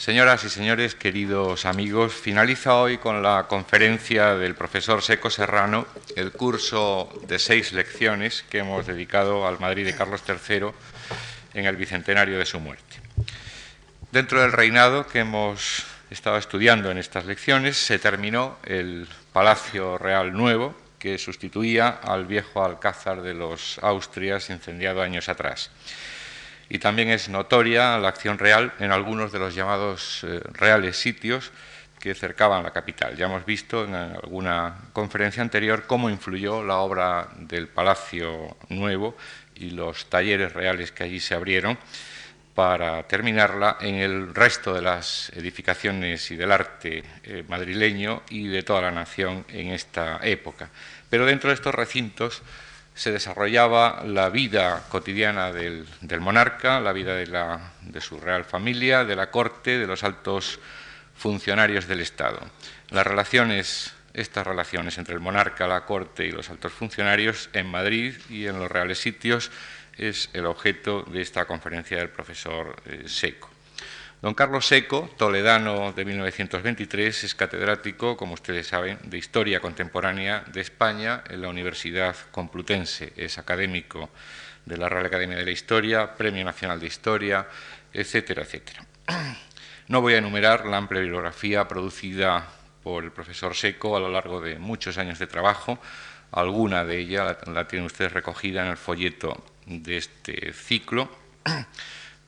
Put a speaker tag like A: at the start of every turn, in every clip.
A: Señoras y señores, queridos amigos, finaliza hoy con la conferencia del profesor Seco Serrano el curso de seis lecciones que hemos dedicado al Madrid de Carlos III en el bicentenario de su muerte. Dentro del reinado que hemos estado estudiando en estas lecciones se terminó el Palacio Real Nuevo, que sustituía al viejo alcázar de los Austrias incendiado años atrás y también es notoria la acción real en algunos de los llamados eh, reales sitios que cercaban la capital. Ya hemos visto en alguna conferencia anterior cómo influyó la obra del Palacio Nuevo y los talleres reales que allí se abrieron para terminarla en el resto de las edificaciones y del arte eh, madrileño y de toda la nación en esta época. Pero dentro de estos recintos se desarrollaba la vida cotidiana del, monarca, la vida de, su real familia, de la corte, de los altos funcionarios del Estado. Las relaciones, estas relaciones entre el monarca, la corte y los altos funcionarios en Madrid y en los reales sitios es el objeto de esta conferencia del profesor eh, Seco. Don Carlos Seco, toledano de 1923, es catedrático, como ustedes saben, de Historia Contemporánea de España en la Universidad Complutense. Es académico de la Real Academia de la Historia, Premio Nacional de Historia, etcétera, etcétera. No voy a enumerar la amplia bibliografía producida por el profesor Seco a lo largo de muchos años de trabajo. Alguna de ella la, tienen ustedes recogida en el folleto de este ciclo.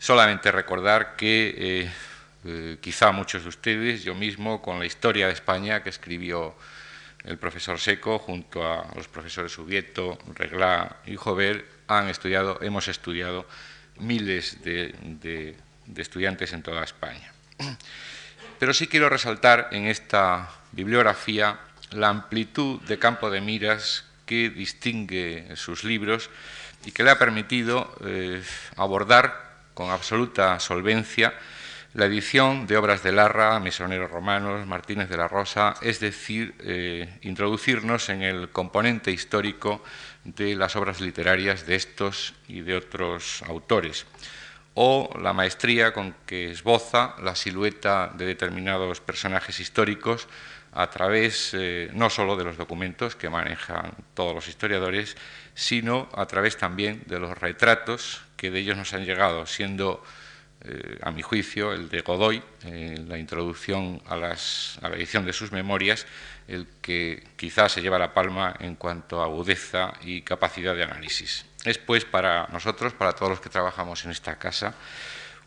A: Solamente recordar que eh, eh, quizá muchos de ustedes, yo mismo, con la historia de España que escribió el profesor Seco junto a los profesores Ubieto, Reglá y Jover, han estudiado, hemos estudiado miles de, estudiantes en toda España. Pero sí quiero resaltar en esta bibliografía la amplitud de campo de miras que distingue sus libros y que le ha permitido eh, abordar con absoluta solvencia la edición de obras de Larra, Mesoneros Romanos, Martínez de la Rosa, es decir, eh, introducirnos en el componente histórico de las obras literarias de estos y de otros autores, o la maestría con que esboza la silueta de determinados personajes históricos a través eh, no solo de los documentos que manejan todos los historiadores, sino a través también de los retratos que de ellos nos han llegado, siendo, eh, a mi juicio, el de Godoy, en la introducción a, la edición de sus memorias, el que quizás se lleva la palma en cuanto a agudeza y capacidad de análisis. Es pues para nosotros, para todos los que trabajamos en esta casa,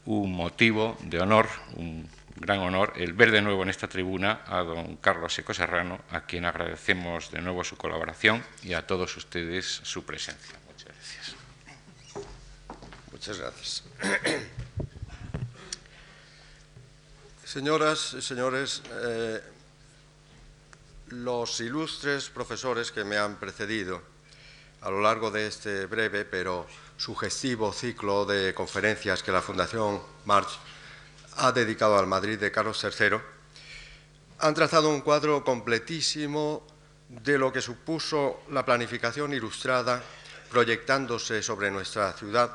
A: un motivo de honor, un gran honor, el ver de nuevo en esta tribuna a don Carlos Seco Serrano, a quien agradecemos de nuevo su colaboración y a todos ustedes su presencia.
B: Muchas gracias. Señoras y señores, eh, los ilustres profesores que me han precedido a lo largo de este breve pero sugestivo ciclo de conferencias que la Fundación March ha dedicado al Madrid de Carlos III, han trazado un cuadro completísimo de lo que supuso la planificación ilustrada proyectándose sobre nuestra ciudad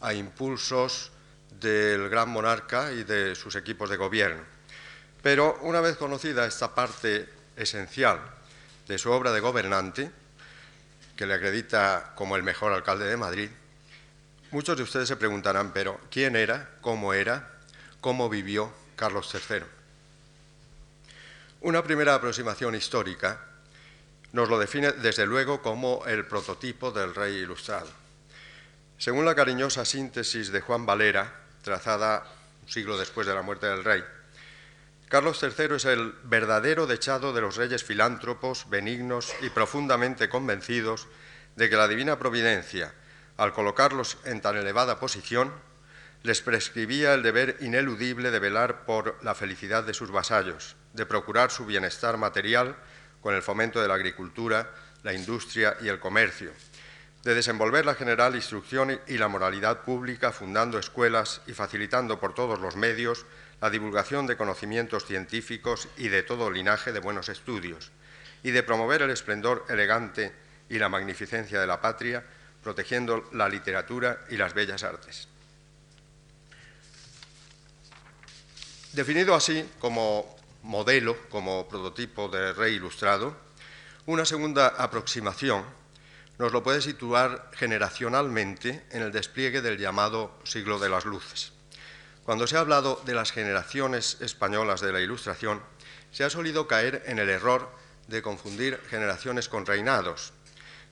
B: a impulsos del gran monarca y de sus equipos de gobierno. Pero una vez conocida esta parte esencial de su obra de gobernante, que le acredita como el mejor alcalde de Madrid, muchos de ustedes se preguntarán, pero ¿quién era? ¿Cómo era? ¿Cómo vivió Carlos III? Una primera aproximación histórica nos lo define desde luego como el prototipo del rey ilustrado. Según la cariñosa síntesis de Juan Valera, trazada un siglo después de la muerte del rey, Carlos III es el verdadero dechado de los reyes filántropos, benignos y profundamente convencidos de que la divina providencia, al colocarlos en tan elevada posición, les prescribía el deber ineludible de velar por la felicidad de sus vasallos, de procurar su bienestar material con el fomento de la agricultura, la industria y el comercio, de desenvolver la general instrucción y la moralidad pública, fundando escuelas y facilitando por todos los medios la divulgación de conocimientos científicos y de todo linaje de buenos estudios, y de promover el esplendor elegante y la magnificencia de la patria, protegiendo la literatura y las bellas artes. Definido así como modelo, como prototipo de rey ilustrado, una segunda aproximación nos lo puede situar generacionalmente en el despliegue del llamado siglo de las luces. Cuando se ha hablado de las generaciones españolas de la Ilustración, se ha solido caer en el error de confundir generaciones con reinados.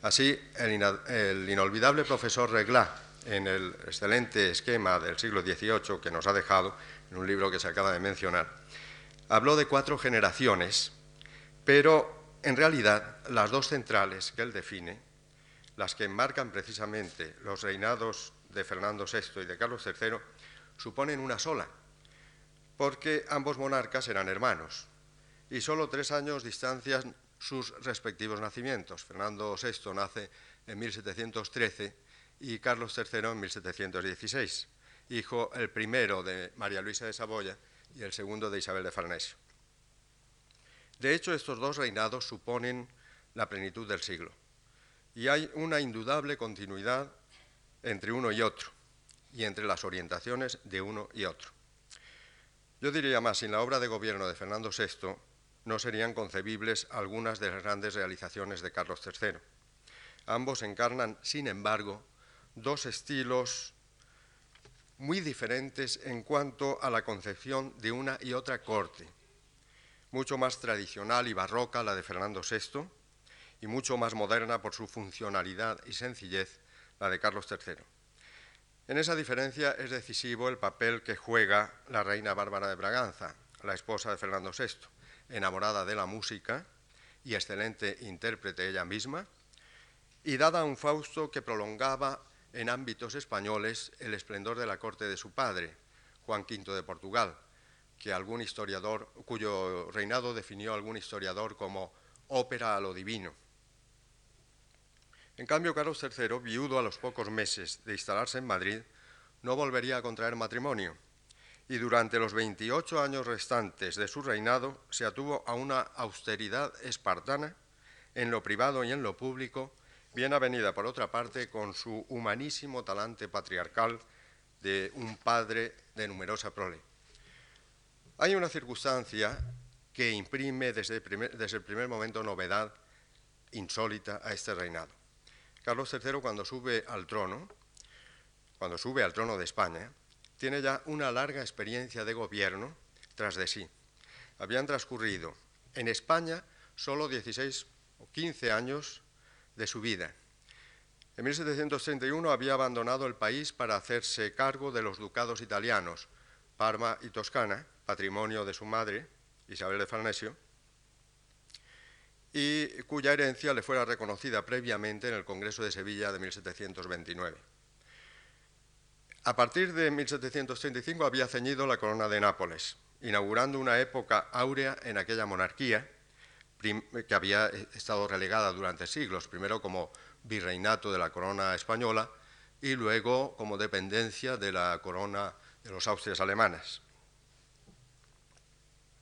B: Así, el, inolvidable profesor Reglá, en el excelente esquema del siglo XVIII que nos ha dejado, en un libro que se acaba de mencionar, habló de cuatro generaciones, pero en realidad las dos centrales que él define, las que enmarcan precisamente los reinados de Fernando VI y de Carlos III, suponen una sola, porque ambos monarcas eran hermanos y solo tres años distancian sus respectivos nacimientos. Fernando VI nace en 1713 y Carlos III en 1716, hijo el primero de María Luisa de Saboya y el segundo de Isabel de Farnesio. De hecho, estos dos reinados suponen la plenitud del siglo y hay una indudable continuidad entre uno y otro y entre las orientaciones de uno y otro. Yo diría más, sin la obra de gobierno de Fernando VI no serían concebibles algunas de las grandes realizaciones de Carlos III. Ambos encarnan, sin embargo, dos estilos muy diferentes en cuanto a la concepción de una y otra corte, mucho más tradicional y barroca la de Fernando VI y mucho más moderna por su funcionalidad y sencillez la de Carlos III. En esa diferencia es decisivo el papel que juega la reina Bárbara de Braganza, la esposa de Fernando VI, enamorada de la música y excelente intérprete ella misma, y dada a un Fausto que prolongaba en ámbitos españoles el esplendor de la corte de su padre, Juan V de Portugal, que algún historiador, cuyo reinado definió algún historiador como ópera a lo divino. En cambio, Carlos III, viudo a los pocos meses de instalarse en Madrid, no volvería a contraer matrimonio y durante los 28 años restantes de su reinado se atuvo a una austeridad espartana en lo privado y en lo público, bien avenida por otra parte con su humanísimo talante patriarcal de un padre de numerosa prole. Hay una circunstancia que imprime desde desde el primer momento novedad insólita a este reinado. Carlos III cuando sube al trono, cuando sube al trono de España, tiene ya una larga experiencia de gobierno tras de sí. Habían transcurrido en España solo 16 o 15 años de su vida. En 1731 había abandonado el país para hacerse cargo de los ducados italianos, Parma y Toscana, patrimonio de su madre, Isabel de Farnesio, y cuya herencia le fuera reconocida previamente en el Congreso de Sevilla de 1729. A partir de 1735 había ceñido la corona de Nápoles, inaugurando una época áurea en aquella monarquía que había estado relegada durante siglos, primero como virreinato de la corona española y luego como dependencia de la corona de los Austrias alemanas.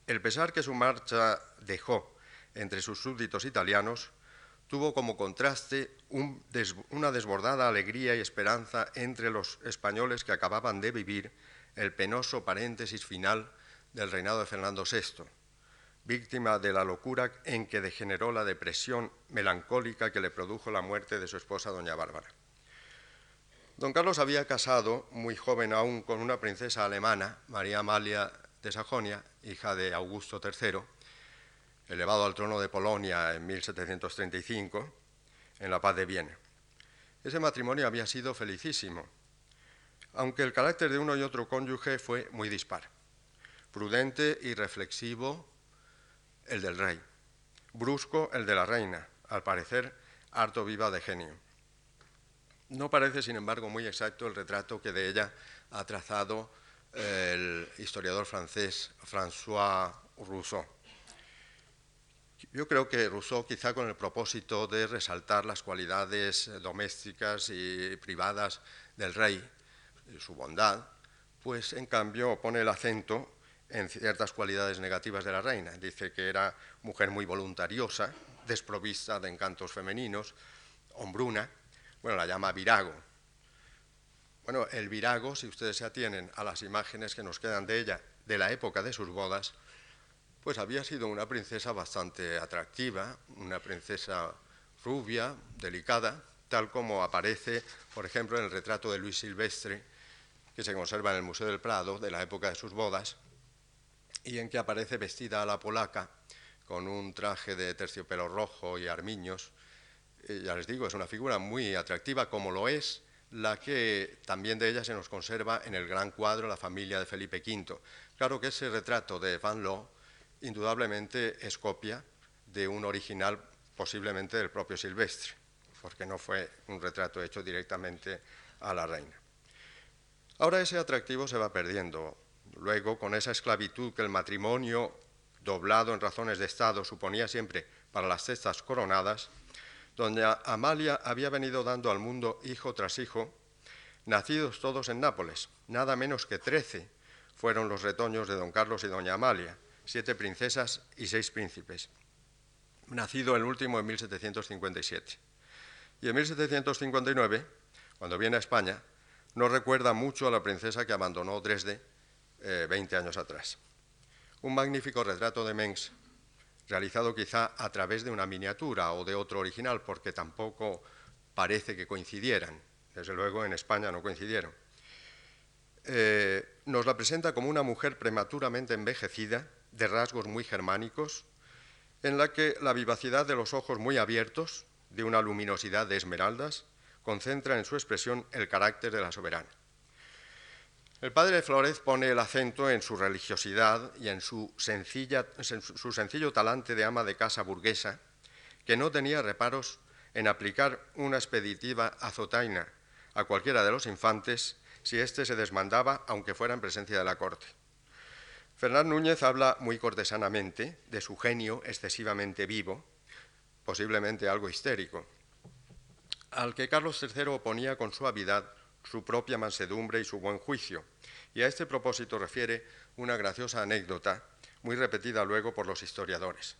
B: El pesar que su marcha dejó entre sus súbditos italianos, tuvo como contraste una desbordada alegría y esperanza entre los españoles que acababan de vivir el penoso paréntesis final del reinado de Fernando VI, víctima de la locura en que degeneró la depresión melancólica que le produjo la muerte de su esposa, doña Bárbara. Don Carlos había casado, muy joven aún, con una princesa alemana, María Amalia de Sajonia, hija de Augusto III, elevado al trono de Polonia en 1735, en la paz de Viena. Ese matrimonio había sido felicísimo, aunque el carácter de uno y otro cónyuge fue muy dispar. Prudente y reflexivo el del rey, brusco el de la reina, al parecer harto viva de genio. No parece, sin embargo, muy exacto el retrato que de ella ha trazado el historiador francés François Rousseau. Yo creo que Rousseau, quizá con el propósito de resaltar las cualidades domésticas y privadas del rey, su bondad, pues en cambio pone el acento en ciertas cualidades negativas de la reina. Dice que era mujer muy voluntariosa, desprovista de encantos femeninos, hombruna, bueno, la llama virago. Bueno, el virago, si ustedes se atienen a las imágenes que nos quedan de ella de la época de sus bodas, pues había sido una princesa bastante atractiva, una princesa rubia, delicada, tal como aparece, por ejemplo, en el retrato de Luis Silvestre, que se conserva en el Museo del Prado, de la época de sus bodas, y en que aparece vestida a la polaca, con un traje de terciopelo rojo y armiños. ya les digo, es una figura muy atractiva, como lo es la que también de ella se nos conserva en el gran cuadro La familia de Felipe V. Claro que ese retrato de Van Loo indudablemente es copia de un original posiblemente del propio Silvestre, porque no fue un retrato hecho directamente a la reina. Ahora ese atractivo se va perdiendo. Luego, con esa esclavitud que el matrimonio doblado en razones de Estado suponía siempre para las cestas coronadas, doña Amalia había venido dando al mundo hijo tras hijo, nacidos todos en Nápoles, nada menos que trece fueron los retoños de don Carlos y doña Amalia, siete princesas y seis príncipes, nacido el último en 1757. Y en 1759, cuando viene a España, no recuerda mucho a la princesa que abandonó Dresde 20 eh, años atrás. Un magnífico retrato de Mengs, realizado quizá a través de una miniatura o de otro original, porque tampoco parece que coincidieran. Desde luego en España no coincidieron. Eh, nos la presenta como una mujer prematuramente envejecida, de rasgos muy germánicos, en la que la vivacidad de los ojos muy abiertos, de una luminosidad de esmeraldas, concentra en su expresión el carácter de la soberana. El padre Flores pone el acento en su religiosidad y en su, su sencillo talante de ama de casa burguesa, que no tenía reparos en aplicar una expeditiva azotaina a cualquiera de los infantes si éste se desmandaba, aunque fuera en presencia de la corte. Fernán Núñez habla muy cortesanamente de su genio excesivamente vivo, posiblemente algo histérico, al que Carlos III oponía con suavidad su propia mansedumbre y su buen juicio, y a este propósito refiere una graciosa anécdota, muy repetida luego por los historiadores.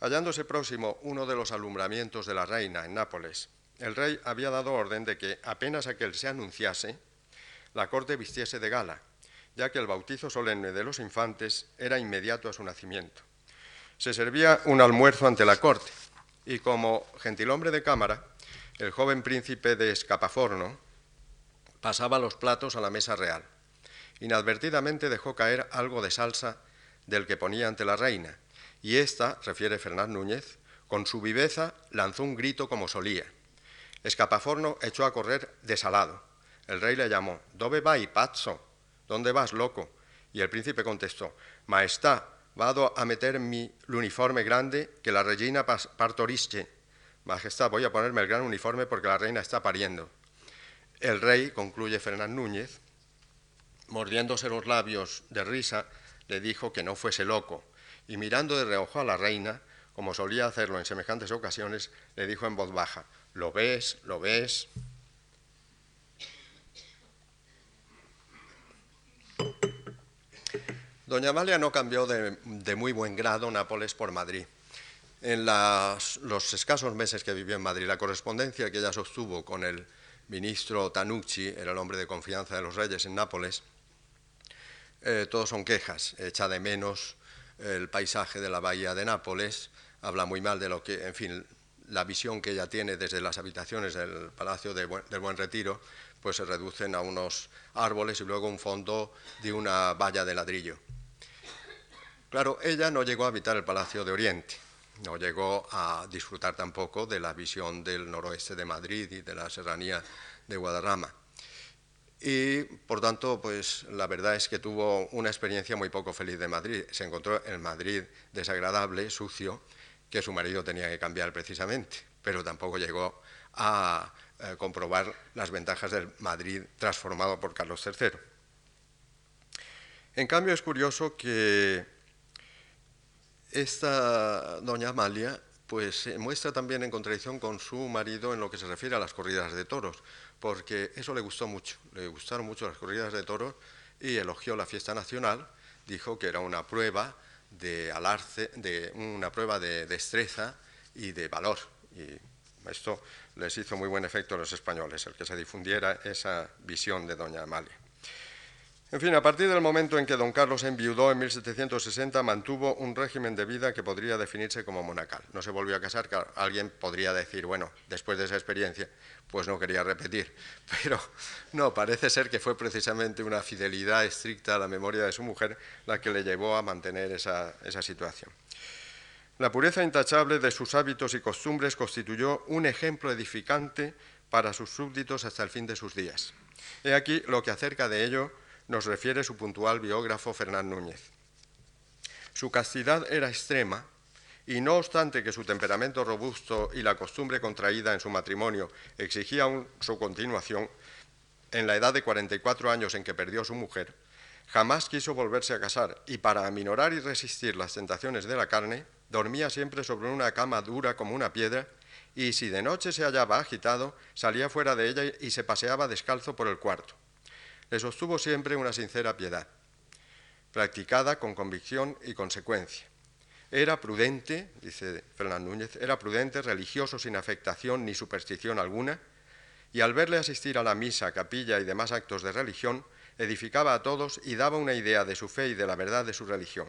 B: Hallándose próximo uno de los alumbramientos de la reina en Nápoles, el rey había dado orden de que apenas aquel se anunciase, la corte vistiese de gala, ya que el bautizo solemne de los infantes era inmediato a su nacimiento. Se servía un almuerzo ante la corte y como gentilhombre de cámara, el joven príncipe de Escapaforno pasaba los platos a la mesa real. Inadvertidamente dejó caer algo de salsa del que ponía ante la reina, y ésta, refiere Fernán Núñez, con su viveza lanzó un grito como solía. Escapaforno echó a correr desalado. El rey le llamó, ¿Dove vai, pazzo? ¿Dónde vas, loco? Y el príncipe contestó, Maestá, vado a meter mi uniforme grande que la reina partorisce. Majestad, voy a ponerme el gran uniforme porque la reina está pariendo. El rey, concluye Fernán Núñez, mordiéndose los labios de risa, le dijo que no fuese loco, y mirando de reojo a la reina, como solía hacerlo en semejantes ocasiones, le dijo en voz baja, ¿lo ves? ¿lo ves? Doña Amalia no cambió de, muy buen grado Nápoles por Madrid. En los escasos meses que vivió en Madrid, la correspondencia que ella sostuvo con el ministro Tanucci, era el hombre de confianza de los reyes en Nápoles, eh, todos son quejas, echa de menos el paisaje de la bahía de Nápoles, habla muy mal de lo que, en fin, la visión que ella tiene desde las habitaciones del Palacio del Buen Retiro, pues se reducen a unos árboles y luego un fondo de una valla de ladrillo. Claro, ella no llegó a habitar el Palacio de Oriente, no llegó a disfrutar tampoco de la visión del noroeste de Madrid y de la serranía de Guadarrama. Y por tanto, pues la verdad es que tuvo una experiencia muy poco feliz de Madrid. Se encontró en Madrid desagradable, sucio, que su marido tenía que cambiar precisamente, pero tampoco llegó a eh, comprobar las ventajas del Madrid transformado por Carlos III. En cambio, es curioso que esta doña Amalia pues se muestra también en contradicción con su marido en lo que se refiere a las corridas de toros, porque eso le gustó mucho, le gustaron mucho las corridas de toros y elogió la fiesta nacional, dijo que era una prueba de alarce, de una prueba de destreza y de valor. Y esto les hizo muy buen efecto a los españoles, el que se difundiera esa visión de doña Amalia. En fin, a partir del momento en que don Carlos enviudó en 1760, mantuvo un régimen de vida que podría definirse como monacal. No se volvió a casar, que alguien podría decir, bueno, después de esa experiencia, pues no quería repetir. Pero no, parece ser que fue precisamente una fidelidad estricta a la memoria de su mujer la que le llevó a mantener esa, esa situación. La pureza intachable de sus hábitos y costumbres constituyó un ejemplo edificante para sus súbditos hasta el fin de sus días. He aquí lo que acerca de ello nos refiere su puntual biógrafo Fernán Núñez. Su castidad era extrema y no obstante que su temperamento robusto y la costumbre contraída en su matrimonio exigían su continuación, en la edad de 44 años en que perdió su mujer, jamás quiso volverse a casar y para aminorar y resistir las tentaciones de la carne, dormía siempre sobre una cama dura como una piedra y si de noche se hallaba agitado, salía fuera de ella y se paseaba descalzo por el cuarto le sostuvo siempre una sincera piedad, practicada con convicción y consecuencia. Era prudente, dice Fernán Núñez, era prudente, religioso sin afectación ni superstición alguna, y al verle asistir a la misa, capilla y demás actos de religión, edificaba a todos y daba una idea de su fe y de la verdad de su religión.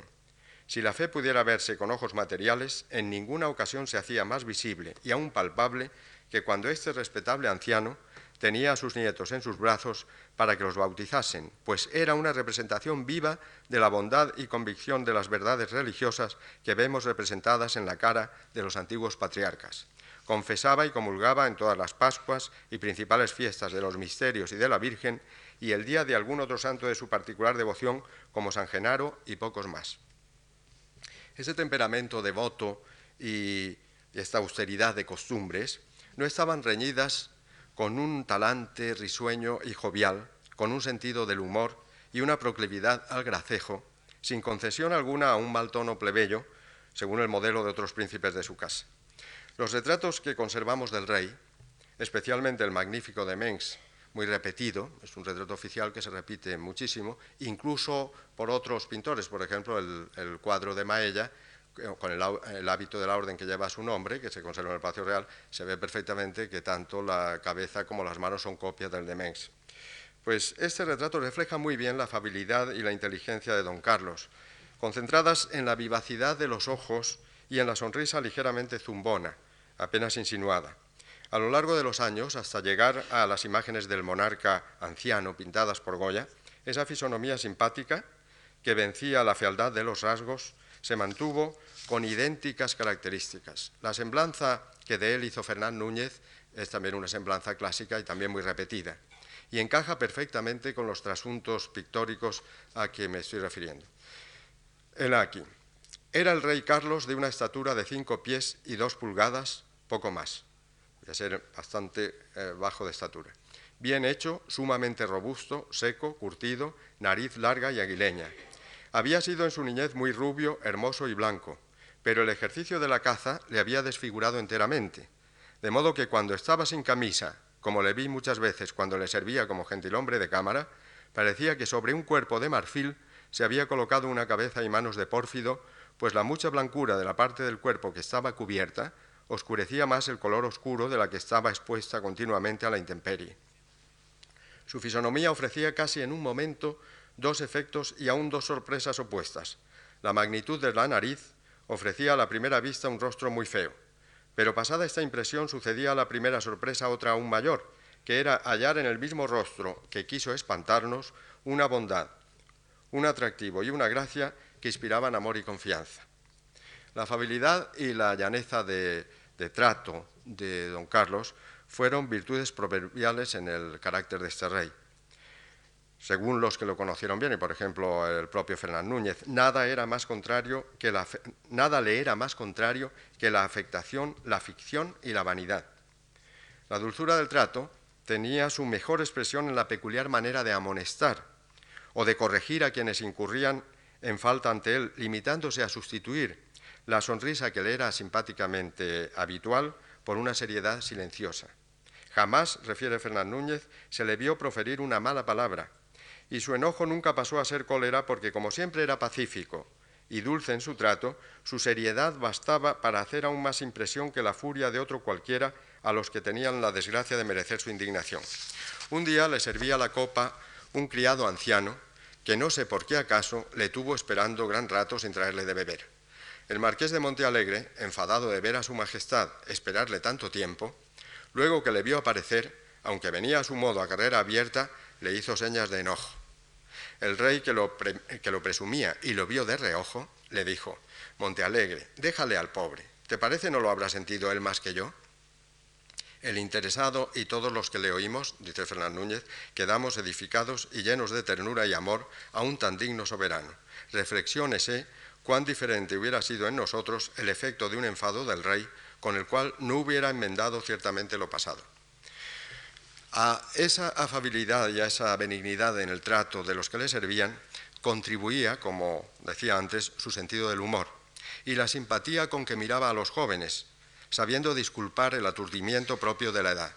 B: Si la fe pudiera verse con ojos materiales, en ninguna ocasión se hacía más visible y aún palpable que cuando este respetable anciano tenía a sus nietos en sus brazos para que los bautizasen, pues era una representación viva de la bondad y convicción de las verdades religiosas que vemos representadas en la cara de los antiguos patriarcas. Confesaba y comulgaba en todas las Pascuas y principales fiestas de los misterios y de la Virgen y el día de algún otro santo de su particular devoción como San Genaro y pocos más. Ese temperamento devoto y esta austeridad de costumbres no estaban reñidas con un talante risueño y jovial, con un sentido del humor y una proclividad al gracejo, sin concesión alguna a un mal tono plebeyo, según el modelo de otros príncipes de su casa. Los retratos que conservamos del rey, especialmente el magnífico de Mengs, muy repetido, es un retrato oficial que se repite muchísimo, incluso por otros pintores, por ejemplo, el, el cuadro de Maella, con el, hábito de la orden que lleva su nombre, que se conserva en el Palacio Real, se ve perfectamente que tanto la cabeza como las manos son copias del de Mengs. Pues este retrato refleja muy bien la afabilidad y la inteligencia de don Carlos, concentradas en la vivacidad de los ojos y en la sonrisa ligeramente zumbona, apenas insinuada. A lo largo de los años, hasta llegar a las imágenes del monarca anciano pintadas por Goya, esa fisonomía simpática, que vencía la fealdad de los rasgos, se mantuvo con idénticas características. La semblanza que de él hizo Fernán Núñez es también una semblanza clásica y también muy repetida, y encaja perfectamente con los trasuntos pictóricos a que me estoy refiriendo. El aquí. Era el rey Carlos de una estatura de cinco pies y dos pulgadas, poco más, de ser bastante eh, bajo de estatura. Bien hecho, sumamente robusto, seco, curtido, nariz larga y aguileña, había sido en su niñez muy rubio, hermoso y blanco, pero el ejercicio de la caza le había desfigurado enteramente, de modo que cuando estaba sin camisa, como le vi muchas veces cuando le servía como gentilhombre de cámara, parecía que sobre un cuerpo de marfil se había colocado una cabeza y manos de pórfido, pues la mucha blancura de la parte del cuerpo que estaba cubierta oscurecía más el color oscuro de la que estaba expuesta continuamente a la intemperie. Su fisonomía ofrecía casi en un momento dos efectos y aún dos sorpresas opuestas. La magnitud de la nariz ofrecía a la primera vista un rostro muy feo, pero pasada esta impresión sucedía a la primera sorpresa otra aún mayor, que era hallar en el mismo rostro que quiso espantarnos una bondad, un atractivo y una gracia que inspiraban amor y confianza. La afabilidad y la llaneza de, de trato de don Carlos fueron virtudes proverbiales en el carácter de este rey según los que lo conocieron bien, y por ejemplo el propio Fernán Núñez, nada, era más contrario que la, le era más contrario que la afectación, la ficción y la vanidad. La dulzura del trato tenía su mejor expresión en la peculiar manera de amonestar o de corregir a quienes incurrían en falta ante él, limitándose a sustituir la sonrisa que le era simpáticamente habitual por una seriedad silenciosa. Jamás, refiere Fernán Núñez, se le vio proferir una mala palabra, y su enojo nunca pasó a ser cólera porque como siempre era pacífico y dulce en su trato, su seriedad bastaba para hacer aún más impresión que la furia de otro cualquiera a los que tenían la desgracia de merecer su indignación. Un día le servía la copa un criado anciano que no sé por qué acaso le tuvo esperando gran rato sin traerle de beber. El marqués de Montealegre, enfadado de ver a su majestad esperarle tanto tiempo, luego que le vio aparecer, aunque venía a su modo a carrera abierta, le hizo señas de enojo. El rey, que lo, que lo presumía y lo vio de reojo, le dijo, Montealegre, déjale al pobre. ¿Te parece no lo habrá sentido él más que yo? El interesado y todos los que le oímos, dice Fernán Núñez, quedamos edificados y llenos de ternura y amor a un tan digno soberano. Reflexiónese cuán diferente hubiera sido en nosotros el efecto de un enfado del rey con el cual no hubiera enmendado ciertamente lo pasado. A esa afabilidad y a esa benignidad en el trato de los que le servían contribuía, como decía antes, su sentido del humor y la simpatía con que miraba a los jóvenes, sabiendo disculpar el aturdimiento propio de la edad.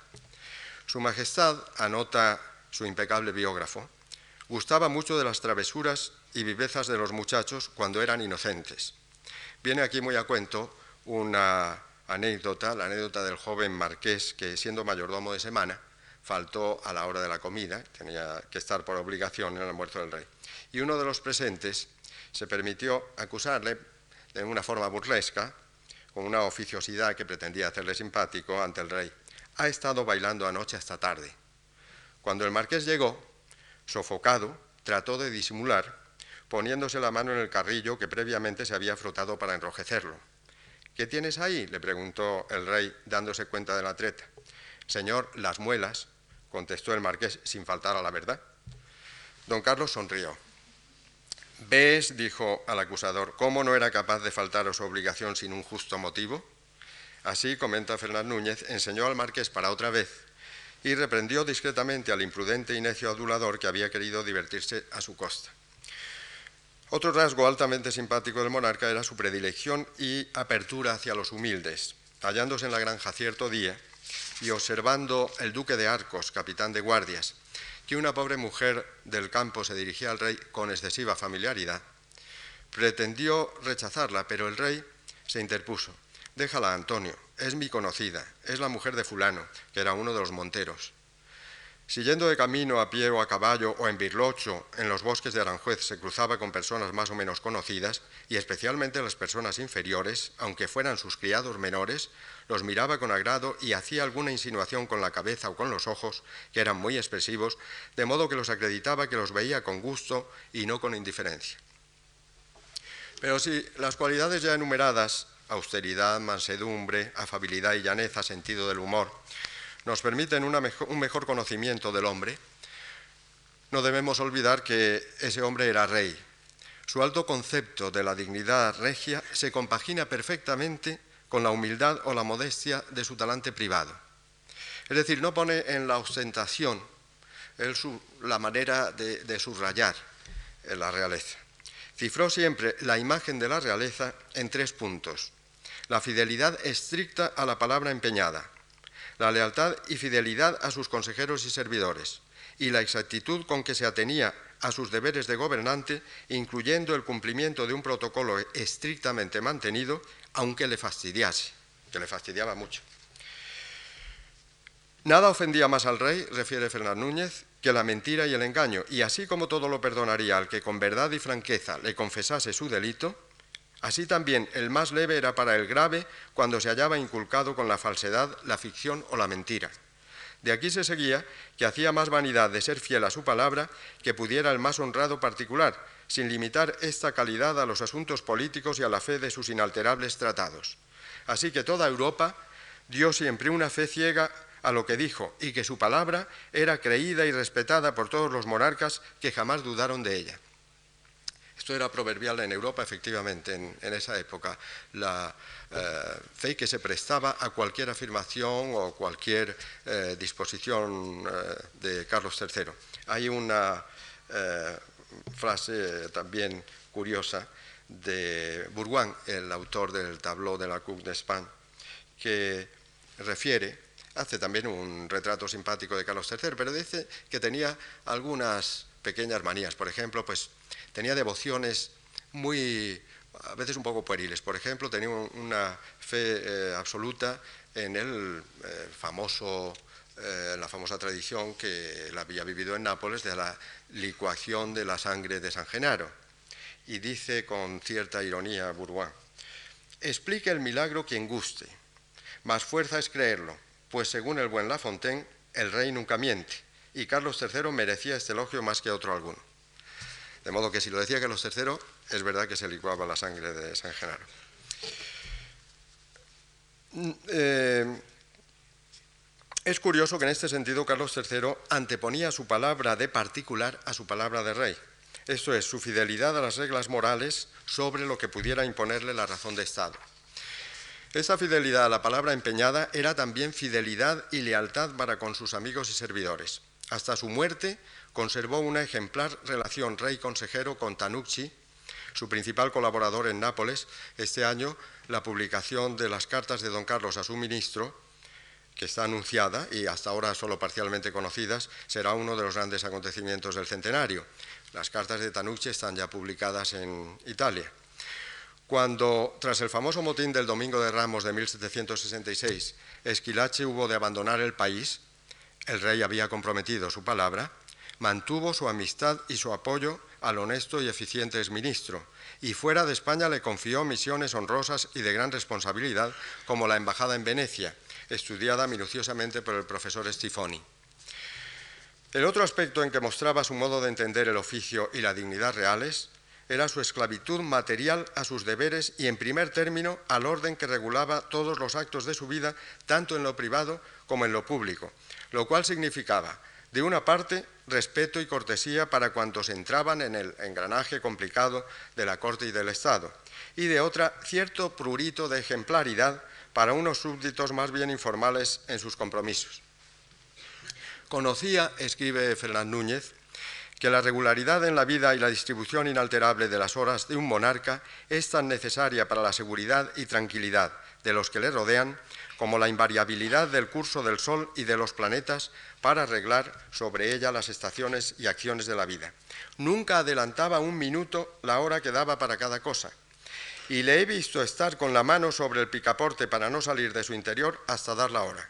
B: Su Majestad, anota su impecable biógrafo, gustaba mucho de las travesuras y vivezas de los muchachos cuando eran inocentes. Viene aquí muy a cuento una anécdota, la anécdota del joven marqués que siendo mayordomo de semana faltó a la hora de la comida, tenía que estar por obligación en el almuerzo del rey. Y uno de los presentes se permitió acusarle de una forma burlesca con una oficiosidad que pretendía hacerle simpático ante el rey. Ha estado bailando anoche hasta tarde. Cuando el marqués llegó, sofocado, trató de disimular, poniéndose la mano en el carrillo que previamente se había frotado para enrojecerlo. ¿Qué tienes ahí? le preguntó el rey, dándose cuenta de la treta. Señor, las muelas, contestó el marqués sin faltar a la verdad. Don Carlos sonrió. ¿Ves, dijo al acusador, cómo no era capaz de faltar a su obligación sin un justo motivo? Así, comenta Fernán Núñez, enseñó al marqués para otra vez y reprendió discretamente al imprudente y necio adulador que había querido divertirse a su costa. Otro rasgo altamente simpático del monarca era su predilección y apertura hacia los humildes. Hallándose en la granja cierto día y observando el duque de Arcos, capitán de guardias, que una pobre mujer del campo se dirigía al rey con excesiva familiaridad, pretendió rechazarla, pero el rey se interpuso. Déjala, Antonio, es mi conocida, es la mujer de fulano, que era uno de los monteros. Siguiendo de camino a pie o a caballo o en birlocho en los bosques de Aranjuez se cruzaba con personas más o menos conocidas y especialmente las personas inferiores, aunque fueran sus criados menores, los miraba con agrado y hacía alguna insinuación con la cabeza o con los ojos, que eran muy expresivos, de modo que los acreditaba que los veía con gusto y no con indiferencia. Pero si las cualidades ya enumeradas, austeridad, mansedumbre, afabilidad y llaneza, sentido del humor, nos permiten un mejor conocimiento del hombre, no debemos olvidar que ese hombre era rey. Su alto concepto de la dignidad regia se compagina perfectamente con la humildad o la modestia de su talante privado. Es decir, no pone en la ostentación la manera de, subrayar la realeza. Cifró siempre la imagen de la realeza en tres puntos. La fidelidad estricta a la palabra empeñada, la lealtad y fidelidad a sus consejeros y servidores, y la exactitud con que se atenía a sus deberes de gobernante, incluyendo el cumplimiento de un protocolo estrictamente mantenido, aunque le fastidiase, que le fastidiaba mucho. Nada ofendía más al rey, refiere Fernán Núñez, que la mentira y el engaño, y así como todo lo perdonaría al que con verdad y franqueza le confesase su delito, Así también el más leve era para el grave cuando se hallaba inculcado con la falsedad, la ficción o la mentira. De aquí se seguía que hacía más vanidad de ser fiel a su palabra que pudiera el más honrado particular, sin limitar esta calidad a los asuntos políticos y a la fe de sus inalterables tratados. Así que toda Europa dio siempre una fe ciega a lo que dijo y que su palabra era creída y respetada por todos los monarcas que jamás dudaron de ella. Esto era proverbial en Europa, efectivamente, en, esa época. La eh, fe que se prestaba a cualquier afirmación o cualquier eh, disposición eh, de Carlos III. Hay una frase también curiosa de Bourgoin, el autor del tableau de la Coupe d'Espagne, que refiere, hace también un retrato simpático de Carlos III, pero dice que tenía algunas pequeñas manías. Por ejemplo, pues tenía devociones muy, a veces un poco pueriles. Por ejemplo, tenía una fe eh, absoluta en el eh, famoso eh, la famosa tradición que él había vivido en Nápoles de la licuación de la sangre de San Genaro. Y dice con cierta ironía Bourgoin, explique el milagro quien guste, más fuerza es creerlo, pues según el buen La Fontaine, el rey nunca miente, y Carlos III merecía este elogio más que otro alguno. De modo que si lo decía Carlos III, es verdad que se licuaba la sangre de San Genaro. Mm, eh, es curioso que en este sentido Carlos III anteponía su palabra de particular a su palabra de rey. Esto es, su fidelidad a las reglas morales sobre lo que pudiera imponerle la razón de Estado. Esa fidelidad a la palabra empeñada era también fidelidad y lealtad para con sus amigos y servidores. Hasta su muerte conservó una ejemplar relación rey-consejero con Tanucci, su principal colaborador en Nápoles. Este año, la publicación de las cartas de don Carlos a su ministro, que está anunciada y hasta ahora solo parcialmente conocidas, será uno de los grandes acontecimientos del centenario. Las cartas de Tanucci están ya publicadas en Italia. Cuando, tras el famoso motín del Domingo de Ramos de 1766, Esquilache hubo de abandonar el país, el rey había comprometido su palabra, mantuvo su amistad y su apoyo al honesto y eficiente exministro, y fuera de España le confió misiones honrosas y de gran responsabilidad, como la embajada en Venecia, estudiada minuciosamente por el profesor Stifoni. El otro aspecto en que mostraba su modo de entender el oficio y la dignidad reales era su esclavitud material a sus deberes y, en primer término, al orden que regulaba todos los actos de su vida, tanto en lo privado como en lo público, lo cual significaba, de una parte, respeto y cortesía para cuantos entraban en el engranaje complicado de la corte y del Estado, y de otra, cierto prurito de ejemplaridad para unos súbditos más bien informales en sus compromisos. Conocía, escribe Fernán Núñez, que la regularidad en la vida y la distribución inalterable de las horas de un monarca es tan necesaria para la seguridad y tranquilidad de los que le rodean como la invariabilidad del curso del Sol y de los planetas para arreglar sobre ella las estaciones y acciones de la vida. Nunca adelantaba un minuto la hora que daba para cada cosa, y le he visto estar con la mano sobre el picaporte para no salir de su interior hasta dar la hora.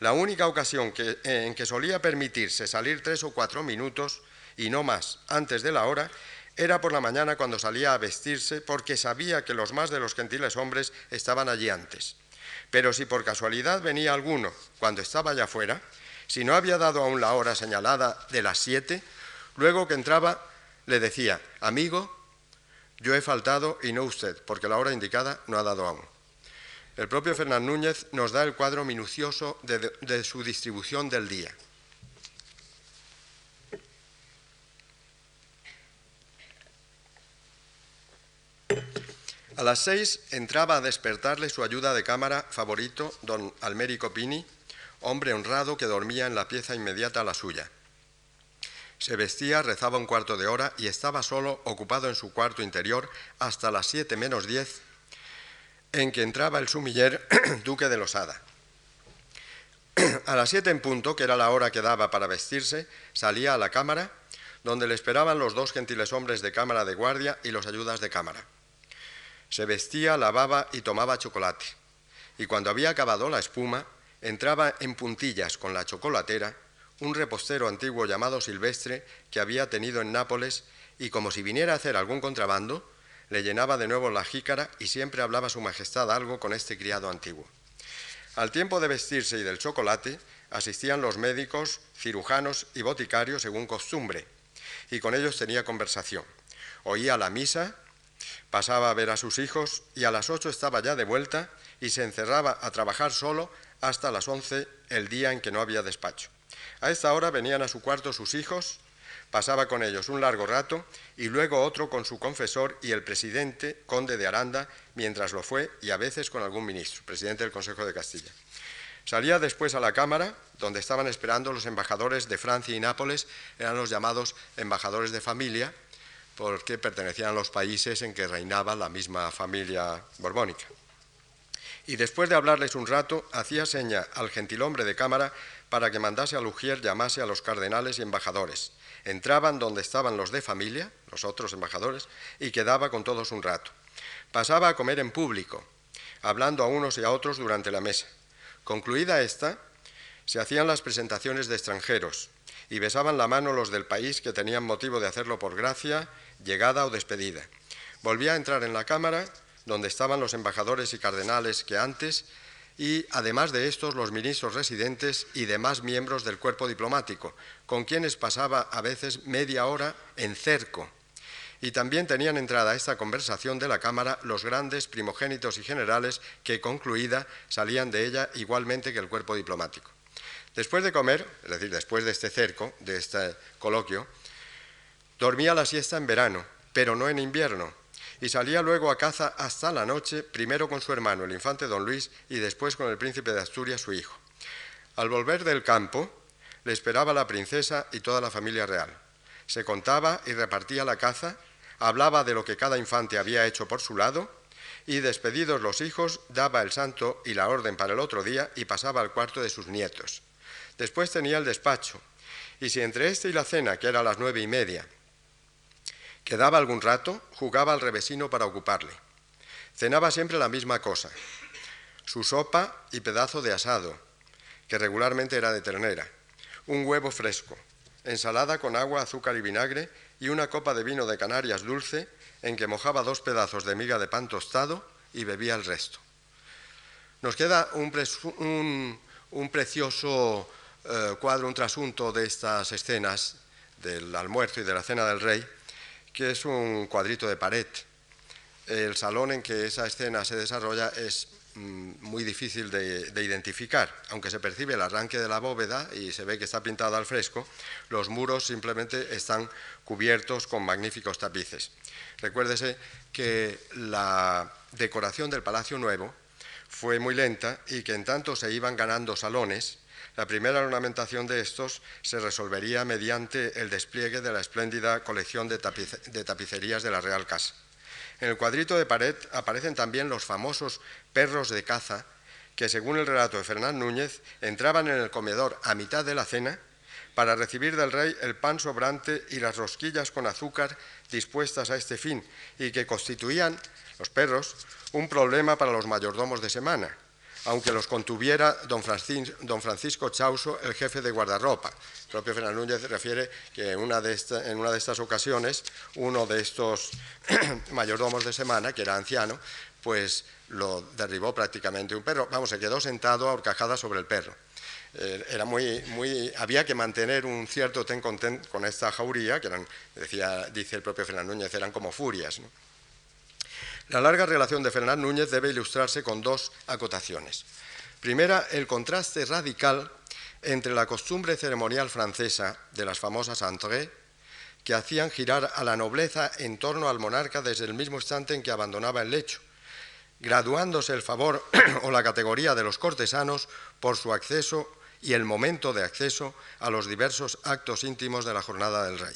B: La única ocasión en que solía permitirse salir tres o cuatro minutos y no más antes de la hora, era por la mañana cuando salía a vestirse porque sabía que los más de los gentiles hombres estaban allí antes. Pero si por casualidad venía alguno cuando estaba ya fuera, si no había dado aún la hora señalada de las siete, luego que entraba le decía, amigo, yo he faltado y no usted, porque la hora indicada no ha dado aún. El propio Fernán Núñez nos da el cuadro minucioso de, su distribución del día. A las seis entraba a despertarle su ayuda de cámara favorito, don Almérico Pini, hombre honrado que dormía en la pieza inmediata a la suya. Se vestía, rezaba un cuarto de hora y estaba solo, ocupado en su cuarto interior, hasta las siete menos diez, en que entraba el sumiller duque de Losada. A las siete en punto, que era la hora que daba para vestirse, salía a la cámara, donde le esperaban los dos gentiles hombres de cámara de guardia y los ayudas de cámara. Se vestía, lavaba y tomaba chocolate. Y cuando había acabado la espuma, entraba en puntillas con la chocolatera un repostero antiguo llamado Silvestre que había tenido en Nápoles y como si viniera a hacer algún contrabando, le llenaba de nuevo la jícara y siempre hablaba su majestad algo con este criado antiguo. Al tiempo de vestirse y del chocolate, asistían los médicos, cirujanos y boticarios según costumbre, y con ellos tenía conversación. Oía la misa Pasaba a ver a sus hijos y a las ocho estaba ya de vuelta y se encerraba a trabajar solo hasta las once el día en que no había despacho. A esta hora venían a su cuarto sus hijos, pasaba con ellos un largo rato y luego otro con su confesor y el presidente, conde de Aranda, mientras lo fue, y a veces con algún ministro, presidente del Consejo de Castilla. Salía después a la Cámara, donde estaban esperando los embajadores de Francia y Nápoles, eran los llamados embajadores de familia, porque pertenecían a los países en que reinaba la misma familia borbónica. Y después de hablarles un rato, hacía seña al gentilhombre de cámara para que mandase a Lugier llamase a los cardenales y embajadores. Entraban donde estaban los de familia, los otros embajadores, y quedaba con todos un rato. Pasaba a comer en público, hablando a unos y a otros durante la mesa. Concluida esta, Se hacían las presentaciones de extranjeros y besaban la mano los del país que tenían motivo de hacerlo por gracia, llegada o despedida. Volvía a entrar en la Cámara, donde estaban los embajadores y cardenales que antes, y además de estos los ministros residentes y demás miembros del cuerpo diplomático, con quienes pasaba a veces media hora en cerco. Y también tenían entrada a esta conversación de la Cámara los grandes primogénitos y generales que, concluida, salían de ella igualmente que el cuerpo diplomático. Después de comer, es decir, después de este cerco, de este coloquio, dormía la siesta en verano, pero no en invierno, y salía luego a caza hasta la noche, primero con su hermano, el infante don Luis, y después con el príncipe de Asturias, su hijo. Al volver del campo, le esperaba la princesa y toda la familia real. Se contaba y repartía la caza, hablaba de lo que cada infante había hecho por su lado, y despedidos los hijos, daba el santo y la orden para el otro día y pasaba al cuarto de sus nietos. Después tenía el despacho, y si entre este y la cena, que era a las nueve y media, quedaba algún rato, jugaba al revesino para ocuparle. Cenaba siempre la misma cosa, su sopa y pedazo de asado, que regularmente era de ternera, un huevo fresco, ensalada con agua, azúcar y vinagre y una copa de vino de Canarias dulce en que mojaba dos pedazos de miga de pan tostado y bebía el resto. Nos queda un, precioso eh, cuadro, un trasunto de estas escenas del almuerzo y de la cena del rey, que es un cuadrito de pared. El salón en que esa escena se desarrolla es mm, muy difícil de, identificar, aunque se percibe el arranque de la bóveda y se ve que está pintado al fresco, los muros simplemente están cubiertos con magníficos tapices. Recuérdese que la decoración del Palacio Nuevo fue muy lenta y que en tanto se iban ganando salones, la primera ornamentación de estos se resolvería mediante el despliegue de la espléndida colección de, tapicerías de la Real Casa. En el cuadrito de pared aparecen también los famosos perros de caza que, según el relato de Fernán Núñez, entraban en el comedor a mitad de la cena para recibir del rey el pan sobrante y las rosquillas con azúcar dispuestas a este fin, y que constituían, los perros, un problema para los mayordomos de semana, aunque los contuviera don Francisco, Chauso, el jefe de guardarropa. El propio Fernando Núñez refiere que en una, de estas ocasiones uno de estos mayordomos de semana, que era anciano, pues lo derribó prácticamente un perro. Vamos, se quedó sentado a horcajada sobre el perro. Eh, había que mantener un cierto ten con ten con esta jauría, que decía, dice el propio Fernando Núñez, eran como furias. La larga relación de Fernán Núñez debe ilustrarse con dos acotaciones. Primera, el contraste radical entre la costumbre ceremonial francesa de las famosas entrées, que hacían girar a la nobleza en torno al monarca desde el mismo instante en que abandonaba el lecho, graduándose el favor o la categoría de los cortesanos por su acceso y el momento de acceso a los diversos actos íntimos de la jornada del rey.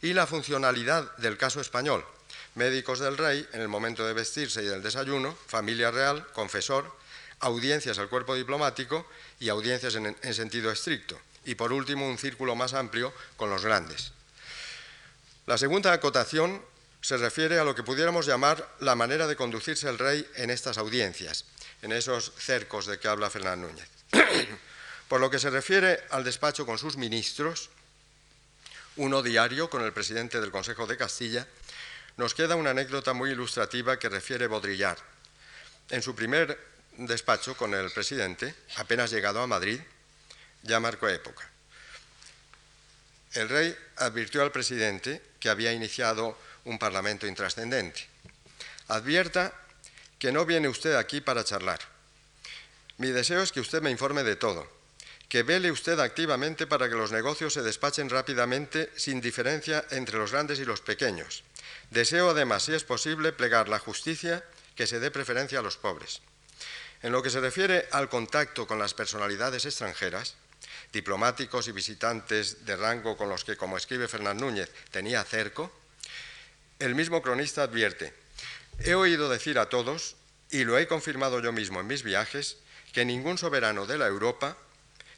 B: Y la funcionalidad del caso español, médicos del rey en el momento de vestirse y del desayuno, familia real, confesor, audiencias al cuerpo diplomático y audiencias en, sentido estricto. Y por último, un círculo más amplio con los grandes. La segunda acotación se refiere a lo que pudiéramos llamar la manera de conducirse el rey en estas audiencias, en esos cercos de que habla Fernán Núñez. por lo que se refiere al despacho con sus ministros, uno diario con el presidente del Consejo de Castilla, nos queda una anécdota muy ilustrativa que refiere Baudrillard. En su primer despacho con el presidente, apenas llegado a Madrid, ya marcó época. El rey advirtió al presidente que había iniciado un parlamento intrascendente. Advierta que no viene usted aquí para charlar. Mi deseo es que usted me informe de todo, que vele usted activamente para que los negocios se despachen rápidamente sin diferencia entre los grandes y los pequeños, Deseo además, si es posible, plegar la justicia que se dé preferencia a los pobres. En lo que se refiere al contacto con las personalidades extranjeras, diplomáticos y visitantes de rango con los que, como escribe Fernán Núñez, tenía cerco, el mismo cronista advierte, he oído decir a todos, y lo he confirmado yo mismo en mis viajes, que ningún soberano de la Europa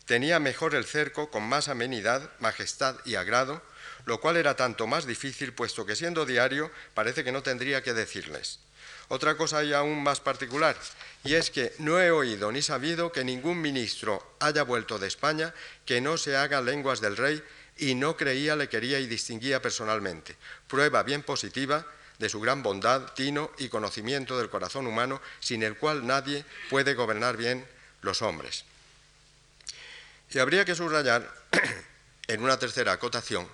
B: tenía mejor el cerco con más amenidad, majestad y agrado lo cual era tanto más difícil puesto que siendo diario parece que no tendría que decirles. Otra cosa hay aún más particular, y es que no he oído ni sabido que ningún ministro haya vuelto de España que no se haga lenguas del rey y no creía, le quería y distinguía personalmente. Prueba bien positiva de su gran bondad, tino y conocimiento del corazón humano, sin el cual nadie puede gobernar bien los hombres. Y habría que subrayar en una tercera acotación,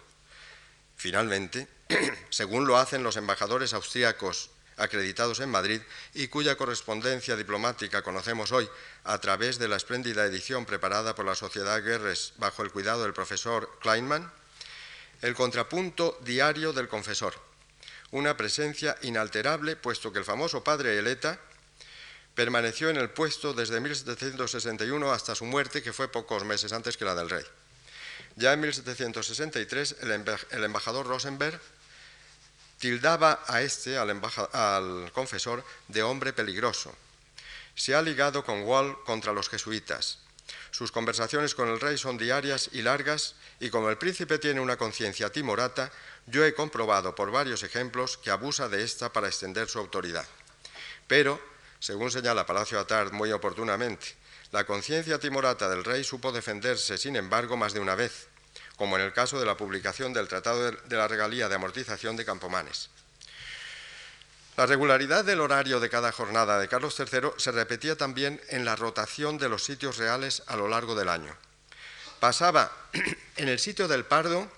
B: finalmente, según lo hacen los embajadores austríacos acreditados en Madrid y cuya correspondencia diplomática conocemos hoy a través de la espléndida edición preparada por la Sociedad Guerres bajo el cuidado del profesor Kleinman, el contrapunto diario del confesor, una presencia inalterable, puesto que el famoso padre Eleta permaneció en el puesto desde 1761 hasta su muerte, que fue pocos meses antes que la del rey. Ya en 1763, el embajador Rosenberg tildaba a este, al, al confesor, de hombre peligroso. Se ha ligado con Wall contra los jesuitas. Sus conversaciones con el rey son diarias y largas, y como el príncipe tiene una conciencia timorata, yo he comprobado por varios ejemplos que abusa de ésta para extender su autoridad. Pero según señala Palacio Atard muy oportunamente, la conciencia timorata del rey supo defenderse, sin embargo, más de una vez, como en el caso de la publicación del Tratado de la Regalía de Amortización de Campomanes. La regularidad del horario de cada jornada de Carlos III se repetía también en la rotación de los sitios reales a lo largo del año. Pasaba en el sitio del Pardo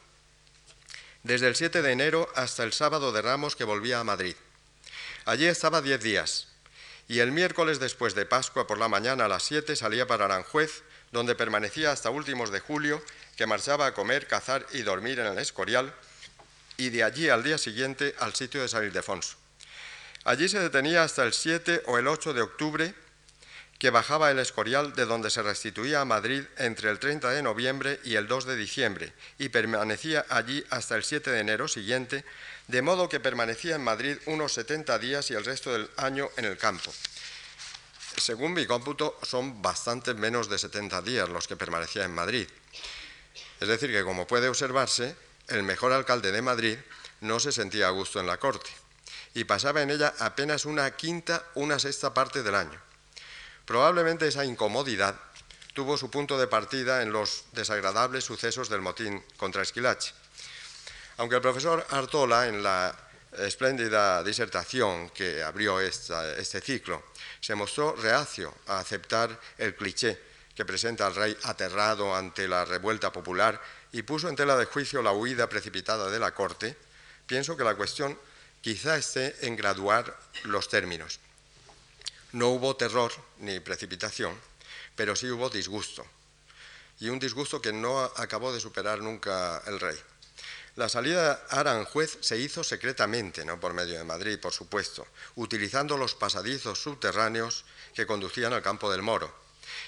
B: desde el 7 de enero hasta el sábado de Ramos que volvía a Madrid. Allí estaba diez días, y el miércoles después de Pascua por la mañana a las 7 salía para Aranjuez, donde permanecía hasta últimos de julio, que marchaba a comer, cazar y dormir en el Escorial, y de allí al día siguiente al sitio de San Ildefonso. Allí se detenía hasta el 7 o el 8 de octubre, que bajaba el Escorial de donde se restituía a Madrid entre el 30 de noviembre y el 2 de diciembre, y permanecía allí hasta el 7 de enero siguiente, de modo que permanecía en Madrid unos 70 días y el resto del año en el campo. Según mi cómputo, son bastante menos de 70 días los que permanecía en Madrid. Es decir, que como puede observarse, el mejor alcalde de Madrid no se sentía a gusto en la corte y pasaba en ella apenas una quinta, una sexta parte del año. Probablemente esa incomodidad tuvo su punto de partida en los desagradables sucesos del motín contra Esquilache. Aunque el profesor Artola, en la espléndida disertación que abrió este ciclo, se mostró reacio a aceptar el cliché que presenta al rey aterrado ante la revuelta popular y puso en tela de juicio la huida precipitada de la corte, pienso que la cuestión quizá esté en graduar los términos. No hubo terror ni precipitación, pero sí hubo disgusto, y un disgusto que no acabó de superar nunca el rey. La salida a Aranjuez se hizo secretamente, no por medio de Madrid, por supuesto, utilizando los pasadizos subterráneos que conducían al campo del Moro,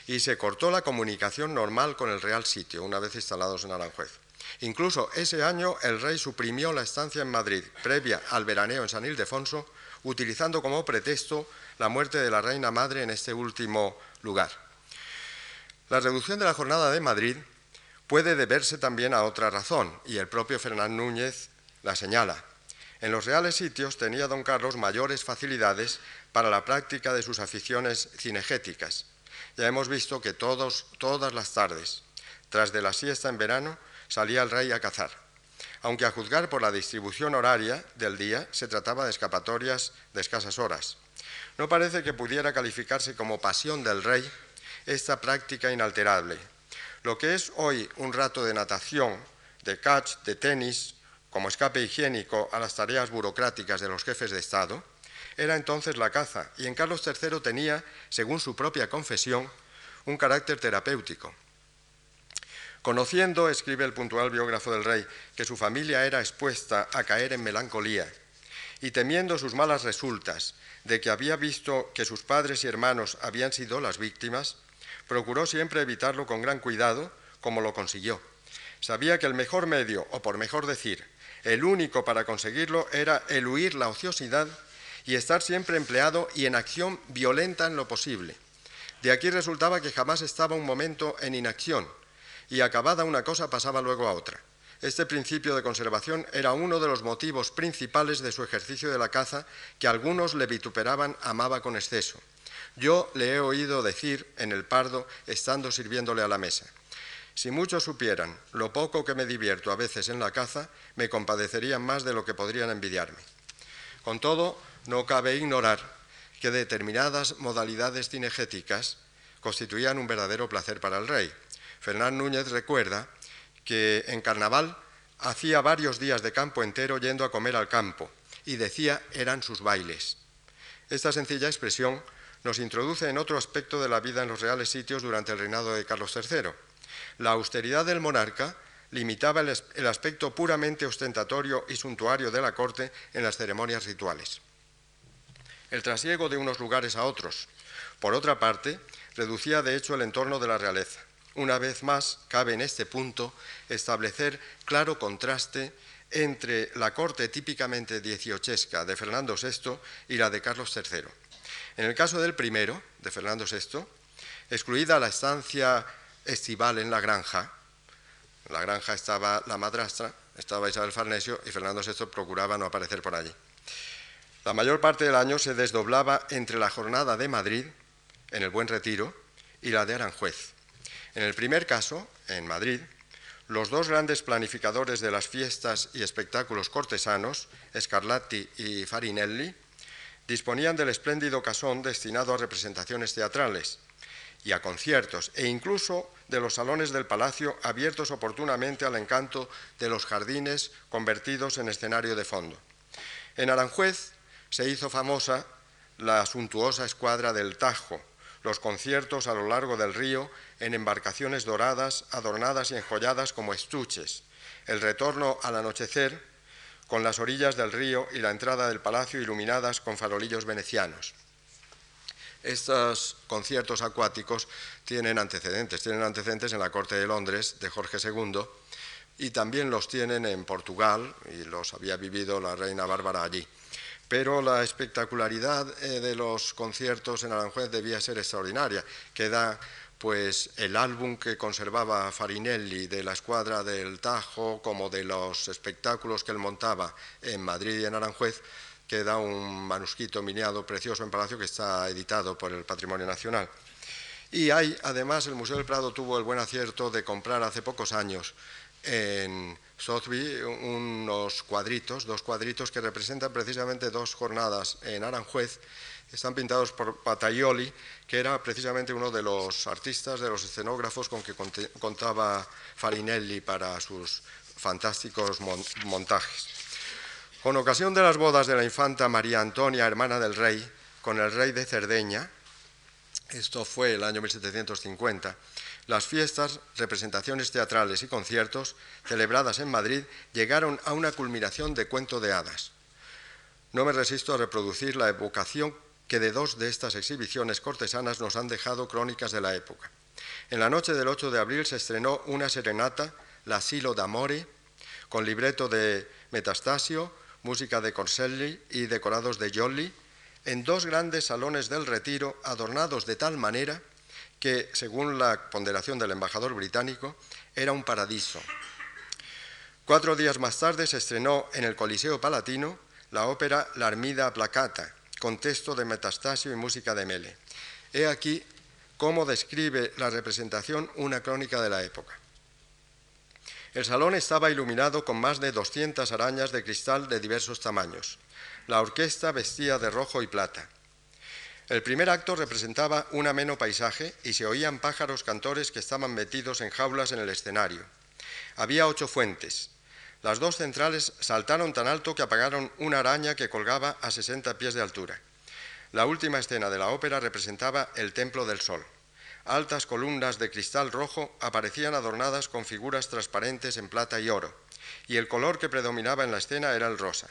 B: y se cortó la comunicación normal con el Real Sitio una vez instalados en Aranjuez. Incluso ese año el rey suprimió la estancia en Madrid, previa al veraneo en San Ildefonso, utilizando como pretexto la muerte de la reina madre en este último lugar. La reducción de la jornada de Madrid puede deberse también a otra razón, y el propio Fernán Núñez la señala. En los reales sitios tenía don Carlos mayores facilidades para la práctica de sus aficiones cinegéticas. Ya hemos visto que todos, todas las tardes, tras de la siesta en verano, salía el rey a cazar. Aunque a juzgar por la distribución horaria del día, se trataba de escapatorias de escasas horas. No parece que pudiera calificarse como pasión del rey esta práctica inalterable, lo que es hoy un rato de natación, de catch, de tenis, como escape higiénico a las tareas burocráticas de los jefes de Estado, era entonces la caza, y en Carlos III tenía, según su propia confesión, un carácter terapéutico. Conociendo, escribe el puntual biógrafo del rey, que su familia era expuesta a caer en melancolía, y temiendo sus malas resultas de que había visto que sus padres y hermanos habían sido las víctimas, procuró siempre evitarlo con gran cuidado, como lo consiguió. Sabía que el mejor medio, o por mejor decir, el único para conseguirlo era eluir la ociosidad y estar siempre empleado y en acción violenta en lo posible. De aquí resultaba que jamás estaba un momento en inacción y acabada una cosa pasaba luego a otra. Este principio de conservación era uno de los motivos principales de su ejercicio de la caza que algunos le vituperaban amaba con exceso. Yo le he oído decir en el Pardo, estando sirviéndole a la mesa, si muchos supieran lo poco que me divierto a veces en la caza, me compadecerían más de lo que podrían envidiarme. Con todo, no cabe ignorar que determinadas modalidades cinegéticas constituían un verdadero placer para el rey. Fernán Núñez recuerda que en carnaval hacía varios días de campo entero yendo a comer al campo y decía eran sus bailes. Esta sencilla expresión nos introduce en otro aspecto de la vida en los reales sitios durante el reinado de Carlos III. La austeridad del monarca limitaba el, aspecto puramente ostentatorio y suntuario de la corte en las ceremonias rituales. El trasiego de unos lugares a otros, por otra parte, reducía de hecho el entorno de la realeza. Una vez más, cabe en este punto establecer claro contraste entre la corte típicamente dieciochesca de Fernando VI y la de Carlos III. En el caso del primero, de Fernando VI, excluida la estancia estival en la granja, en la granja estaba la madrastra, estaba Isabel Farnesio y Fernando VI procuraba no aparecer por allí. La mayor parte del año se desdoblaba entre la jornada de Madrid, en el Buen Retiro, y la de Aranjuez. En el primer caso, en Madrid, los dos grandes planificadores de las fiestas y espectáculos cortesanos, Scarlatti y Farinelli, disponían del espléndido casón destinado a representaciones teatrales y a conciertos, e incluso de los salones del palacio abiertos oportunamente al encanto de los jardines convertidos en escenario de fondo. En Aranjuez se hizo famosa la suntuosa escuadra del Tajo, los conciertos a lo largo del río en embarcaciones doradas, adornadas y enjolladas como estuches, el retorno al anochecer con las orillas del río y la entrada del palacio iluminadas con farolillos venecianos. Estos conciertos acuáticos tienen antecedentes, tienen antecedentes en la corte de Londres de Jorge II y también los tienen en Portugal y los había vivido la reina Bárbara allí pero la espectacularidad eh, de los conciertos en Aranjuez debía ser extraordinaria. Queda pues el álbum que conservaba Farinelli de la escuadra del Tajo, como de los espectáculos que él montaba en Madrid y en Aranjuez, queda un manuscrito miniado precioso en Palacio que está editado por el Patrimonio Nacional. Y hay, además, el Museo del Prado tuvo el buen acierto de comprar hace pocos años en Sotheby unos cuadritos, dos cuadritos que representan precisamente dos jornadas en Aranjuez. Están pintados por Pataioli, que era precisamente uno de los artistas, de los escenógrafos con que contaba Farinelli para sus fantásticos montajes. Con ocasión de las bodas de la infanta María Antonia, hermana del rey, con el rey de Cerdeña, esto fue el año 1750, las fiestas, representaciones teatrales y conciertos celebradas en Madrid llegaron a una culminación de cuento de hadas. No me resisto a reproducir la evocación que de dos de estas exhibiciones cortesanas nos han dejado crónicas de la época. En la noche del 8 de abril se estrenó una serenata, La Silo d'Amore, con libreto de Metastasio, música de Corselli y decorados de Jolly, en dos grandes salones del retiro adornados de tal manera que, según la ponderación del embajador británico, era un paradiso. Cuatro días más tarde se estrenó en el Coliseo Palatino la ópera La Armida Placata, con texto de Metastasio y música de Mele. He aquí cómo describe la representación una crónica de la época. El salón estaba iluminado con más de 200 arañas de cristal de diversos tamaños. La orquesta vestía de rojo y plata. El primer acto representaba un ameno paisaje y se oían pájaros cantores que estaban metidos en jaulas en el escenario. Había ocho fuentes. Las dos centrales saltaron tan alto que apagaron una araña que colgaba a 60 pies de altura. La última escena de la ópera representaba el Templo del Sol. Altas columnas de cristal rojo aparecían adornadas con figuras transparentes en plata y oro, y el color que predominaba en la escena era el rosa.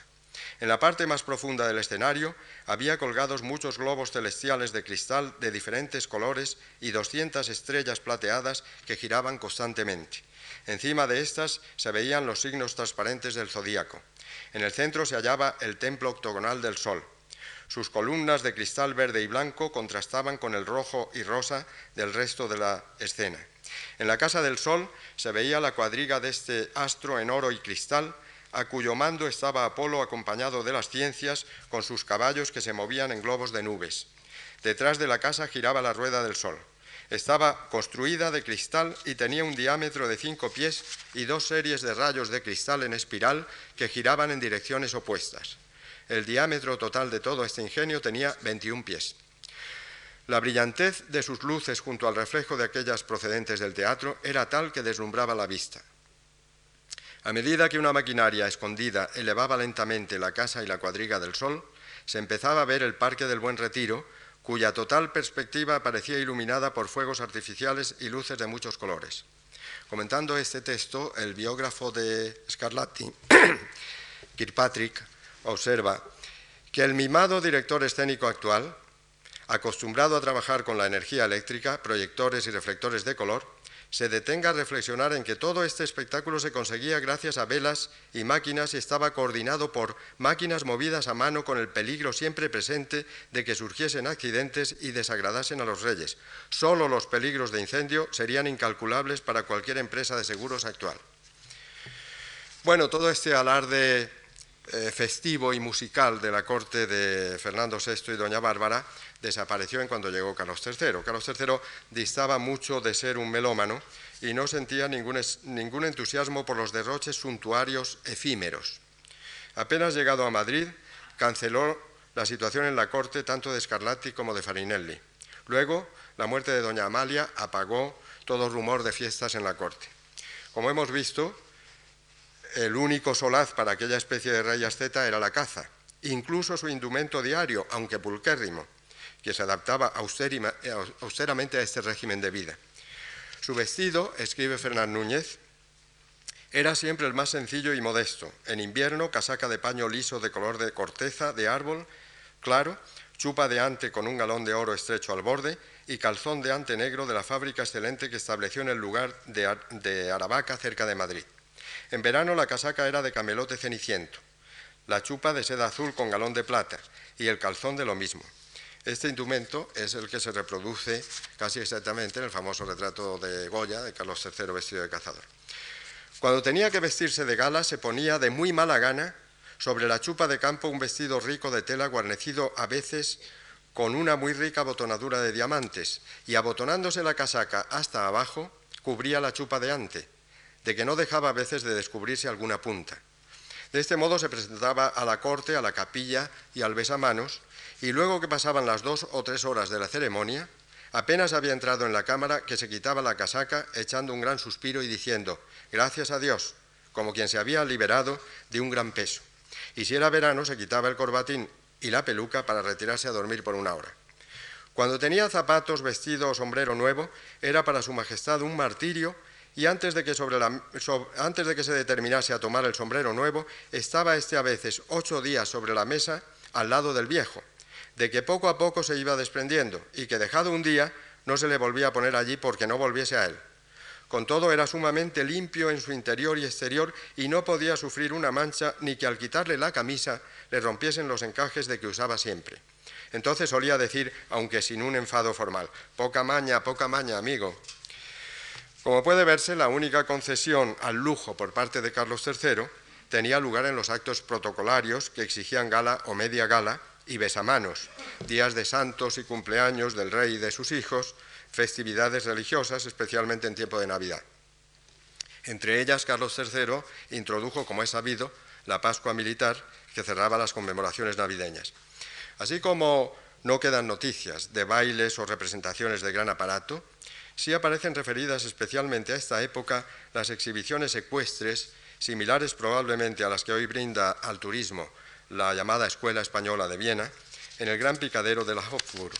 B: En la parte más profunda del escenario había colgados muchos globos celestiales de cristal de diferentes colores y 200 estrellas plateadas que giraban constantemente. Encima de estas se veían los signos transparentes del zodíaco. En el centro se hallaba el templo octogonal del Sol. Sus columnas de cristal verde y blanco contrastaban con el rojo y rosa del resto de la escena. En la Casa del Sol se veía la cuadriga de este astro en oro y cristal, a cuyo mando estaba Apolo acompañado de las ciencias con sus caballos que se movían en globos de nubes. Detrás de la casa giraba la rueda del Sol. Estaba construida de cristal y tenía un diámetro de cinco pies y dos series de rayos de cristal en espiral que giraban en direcciones opuestas. El diámetro total de todo este ingenio tenía 21 pies. La brillantez de sus luces junto al reflejo de aquellas procedentes del teatro era tal que deslumbraba la vista. A medida que una maquinaria escondida elevaba lentamente la casa y la cuadriga del sol, se empezaba a ver el Parque del Buen Retiro, cuya total perspectiva parecía iluminada por fuegos artificiales y luces de muchos colores. Comentando este texto, el biógrafo de Scarlatti, Kirkpatrick, observa que el mimado director escénico actual, acostumbrado a trabajar con la energía eléctrica, proyectores y reflectores de color, se detenga a reflexionar en que todo este espectáculo se conseguía gracias a velas y máquinas y estaba coordinado por máquinas movidas a mano con el peligro siempre presente de que surgiesen accidentes y desagradasen a los reyes. Solo los peligros de incendio serían incalculables para cualquier empresa de seguros actual. Bueno, todo este alarde eh, festivo y musical de la corte de Fernando VI y doña Bárbara desapareció en cuando llegó Carlos III. Carlos III distaba mucho de ser un melómano y no sentía ningún, ningún entusiasmo por los derroches suntuarios efímeros. Apenas llegado a Madrid, canceló la situación en la corte tanto de Scarlatti como de Farinelli. Luego, la muerte de doña Amalia apagó todo rumor de fiestas en la corte. Como hemos visto, el único solaz para aquella especie de rey asceta era la caza, incluso su indumento diario, aunque pulquérrimo que se adaptaba austeramente a este régimen de vida. Su vestido, escribe Fernán Núñez, era siempre el más sencillo y modesto. En invierno, casaca de paño liso de color de corteza de árbol claro, chupa de ante con un galón de oro estrecho al borde y calzón de ante negro de la fábrica excelente que estableció en el lugar de, de Aravaca, cerca de Madrid. En verano la casaca era de camelote ceniciento, la chupa de seda azul con galón de plata y el calzón de lo mismo. Este indumento es el que se reproduce casi exactamente en el famoso retrato de Goya de Carlos III vestido de cazador. Cuando tenía que vestirse de gala se ponía de muy mala gana sobre la chupa de campo un vestido rico de tela guarnecido a veces con una muy rica abotonadura de diamantes y abotonándose la casaca hasta abajo cubría la chupa de ante, de que no dejaba a veces de descubrirse alguna punta. De este modo se presentaba a la corte, a la capilla y al besamanos, y luego que pasaban las dos o tres horas de la ceremonia, apenas había entrado en la cámara que se quitaba la casaca echando un gran suspiro y diciendo, gracias a Dios, como quien se había liberado de un gran peso. Y si era verano, se quitaba el corbatín y la peluca para retirarse a dormir por una hora. Cuando tenía zapatos, vestido o sombrero nuevo, era para su majestad un martirio y antes de, que se determinase a tomar el sombrero nuevo, estaba este a veces ocho días sobre la mesa al lado del viejo, de que poco a poco se iba desprendiendo y que dejado un día no se le volvía a poner allí porque no volviese a él. Con todo era sumamente limpio en su interior y exterior y no podía sufrir una mancha ni que al quitarle la camisa le rompiesen los encajes de que usaba siempre. Entonces solía decir, aunque sin un enfado formal, poca maña, poca maña, amigo. Como puede verse, la única concesión al lujo por parte de Carlos III tenía lugar en los actos protocolarios que exigían gala o media gala y besamanos, días de santos y cumpleaños del rey y de sus hijos, festividades religiosas, especialmente en tiempo de Navidad. Entre ellas, Carlos III introdujo, como es sabido, la Pascua militar que cerraba las conmemoraciones navideñas. Así como no quedan noticias de bailes o representaciones de gran aparato, sí aparecen referidas especialmente a esta época las exhibiciones ecuestres, similares probablemente a las que hoy brinda al turismo la llamada Escuela Española de Viena, en el gran picadero de la Hofburg.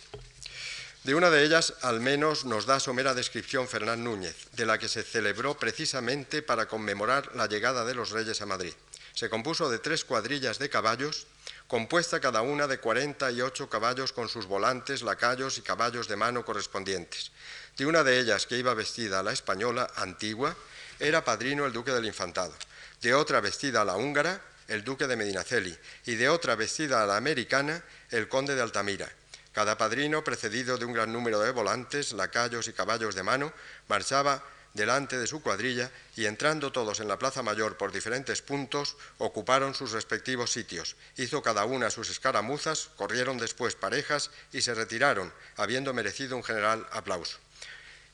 B: De una de ellas, al menos, nos da somera descripción Fernán Núñez, de la que se celebró precisamente para conmemorar la llegada de los reyes a Madrid. Se compuso de tres cuadrillas de caballos, compuesta cada una de 48 caballos con sus volantes, lacayos y caballos de mano correspondientes. De una de ellas, que iba vestida a la española antigua, era padrino el duque del infantado. De otra vestida a la húngara, el duque de Medinaceli, y de otra vestida a la americana, el conde de Altamira. Cada padrino, precedido de un gran número de volantes, lacayos y caballos de mano, marchaba delante de su cuadrilla y entrando todos en la plaza mayor por diferentes puntos, ocuparon sus respectivos sitios. Hizo cada una sus escaramuzas, corrieron después parejas y se retiraron, habiendo merecido un general aplauso.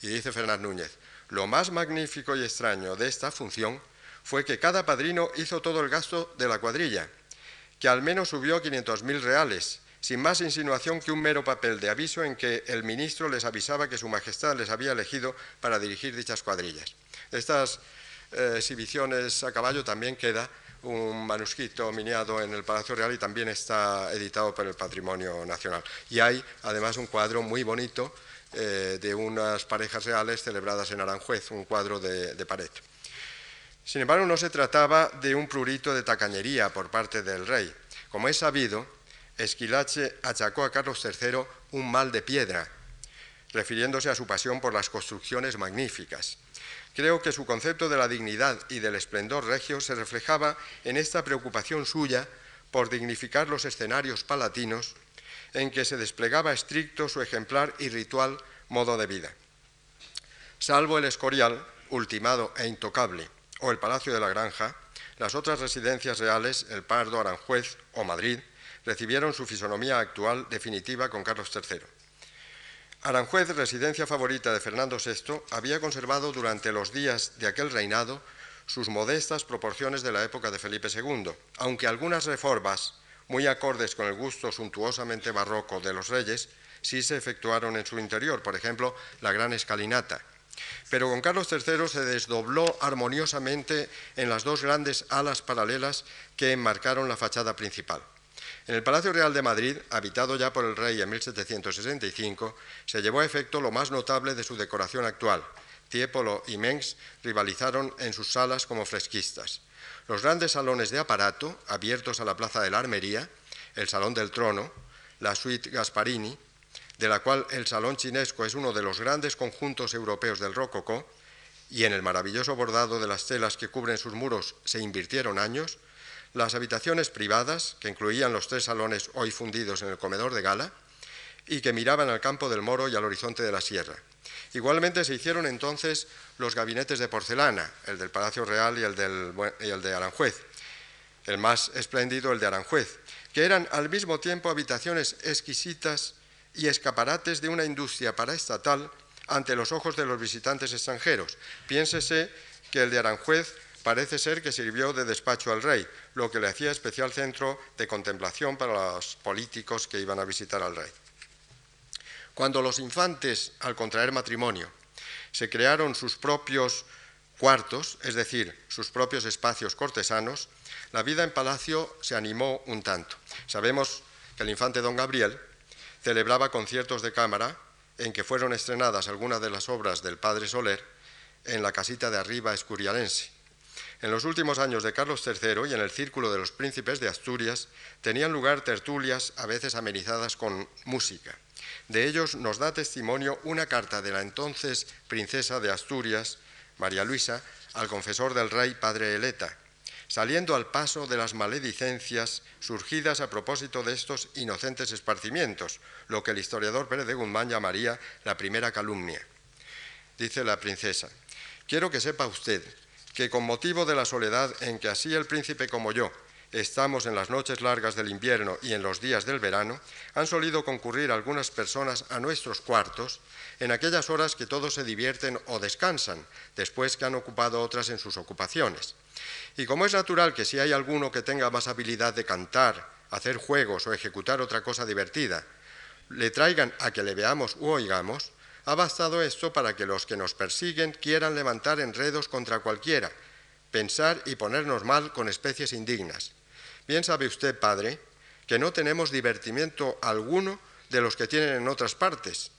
B: Y dice Fernán Núñez, lo más magnífico y extraño de esta función fue que cada padrino hizo todo el gasto de la cuadrilla, que al menos subió 500.000 reales, sin más insinuación que un mero papel de aviso en que el ministro les avisaba que Su Majestad les había elegido para dirigir dichas cuadrillas. Estas eh, exhibiciones a caballo también queda un manuscrito miniado en el Palacio Real y también está editado por el Patrimonio Nacional. Y hay además un cuadro muy bonito eh, de unas parejas reales celebradas en Aranjuez, un cuadro de, de pared. Sin embargo, no se trataba de un prurito de tacañería por parte del rey. Como es sabido, Esquilache achacó a Carlos III un mal de piedra, refiriéndose a su pasión por las construcciones magníficas. Creo que su concepto de la dignidad y del esplendor regio se reflejaba en esta preocupación suya por dignificar los escenarios palatinos en que se desplegaba estricto su ejemplar y ritual modo de vida. Salvo el Escorial, ultimado e intocable, o el Palacio de la Granja, las otras residencias reales, el Pardo, Aranjuez o Madrid, recibieron su fisonomía actual definitiva con Carlos III. Aranjuez, residencia favorita de Fernando VI, había conservado durante los días de aquel reinado sus modestas proporciones de la época de Felipe II, aunque algunas reformas, muy acordes con el gusto suntuosamente barroco de los reyes, sí se efectuaron en su interior, por ejemplo, la gran escalinata. Pero con Carlos III se desdobló armoniosamente en las dos grandes alas paralelas que enmarcaron la fachada principal. En el Palacio Real de Madrid, habitado ya por el rey en 1765, se llevó a efecto lo más notable de su decoración actual. Tiepolo y Mengs rivalizaron en sus salas como fresquistas. Los grandes salones de aparato, abiertos a la Plaza de la Armería, el Salón del Trono, la Suite Gasparini, de la cual el Salón Chinesco es uno de los grandes conjuntos europeos del Rococó, y en el maravilloso bordado de las telas que cubren sus muros se invirtieron años, las habitaciones privadas, que incluían los tres salones hoy fundidos en el comedor de gala, y que miraban al campo del Moro y al horizonte de la sierra. Igualmente se hicieron entonces los gabinetes de porcelana, el del Palacio Real y el, el de Aranjuez, el más espléndido el de Aranjuez, que eran al mismo tiempo habitaciones exquisitas y escaparates de una industria paraestatal ante los ojos de los visitantes extranjeros. Piénsese que el de Aranjuez parece ser que sirvió de despacho al rey, lo que le hacía especial centro de contemplación para los políticos que iban a visitar al rey. Cuando los infantes, al contraer matrimonio, se crearon sus propios cuartos, es decir, sus propios espacios cortesanos, la vida en palacio se animó un tanto. Sabemos que el infante don Gabriel celebraba conciertos de cámara en que fueron estrenadas algunas de las obras del padre Soler en la casita de arriba escurialense. En los últimos años de Carlos III y en el círculo de los príncipes de Asturias tenían lugar tertulias a veces amenizadas con música. De ellos nos da testimonio una carta de la entonces princesa de Asturias, María Luisa, al confesor del rey Padre Eleta, saliendo al paso de las maledicencias surgidas a propósito de estos inocentes esparcimientos, lo que el historiador Pérez de Guzmán llamaría la primera calumnia. Dice la princesa, quiero que sepa usted que con motivo de la soledad en que así el príncipe como yo estamos en las noches largas del invierno y en los días del verano, han solido concurrir algunas personas a nuestros cuartos en aquellas horas que todos se divierten o descansan, después que han ocupado otras en sus ocupaciones. Y como es natural que si hay alguno que tenga más habilidad de cantar, hacer juegos o ejecutar otra cosa divertida, le traigan a que le veamos u oigamos, ha bastado esto para que los que nos persiguen quieran levantar enredos contra cualquiera, pensar y ponernos mal con especies indignas. Bien sabe usted, padre, que no tenemos divertimiento alguno de los que tienen en otras partes,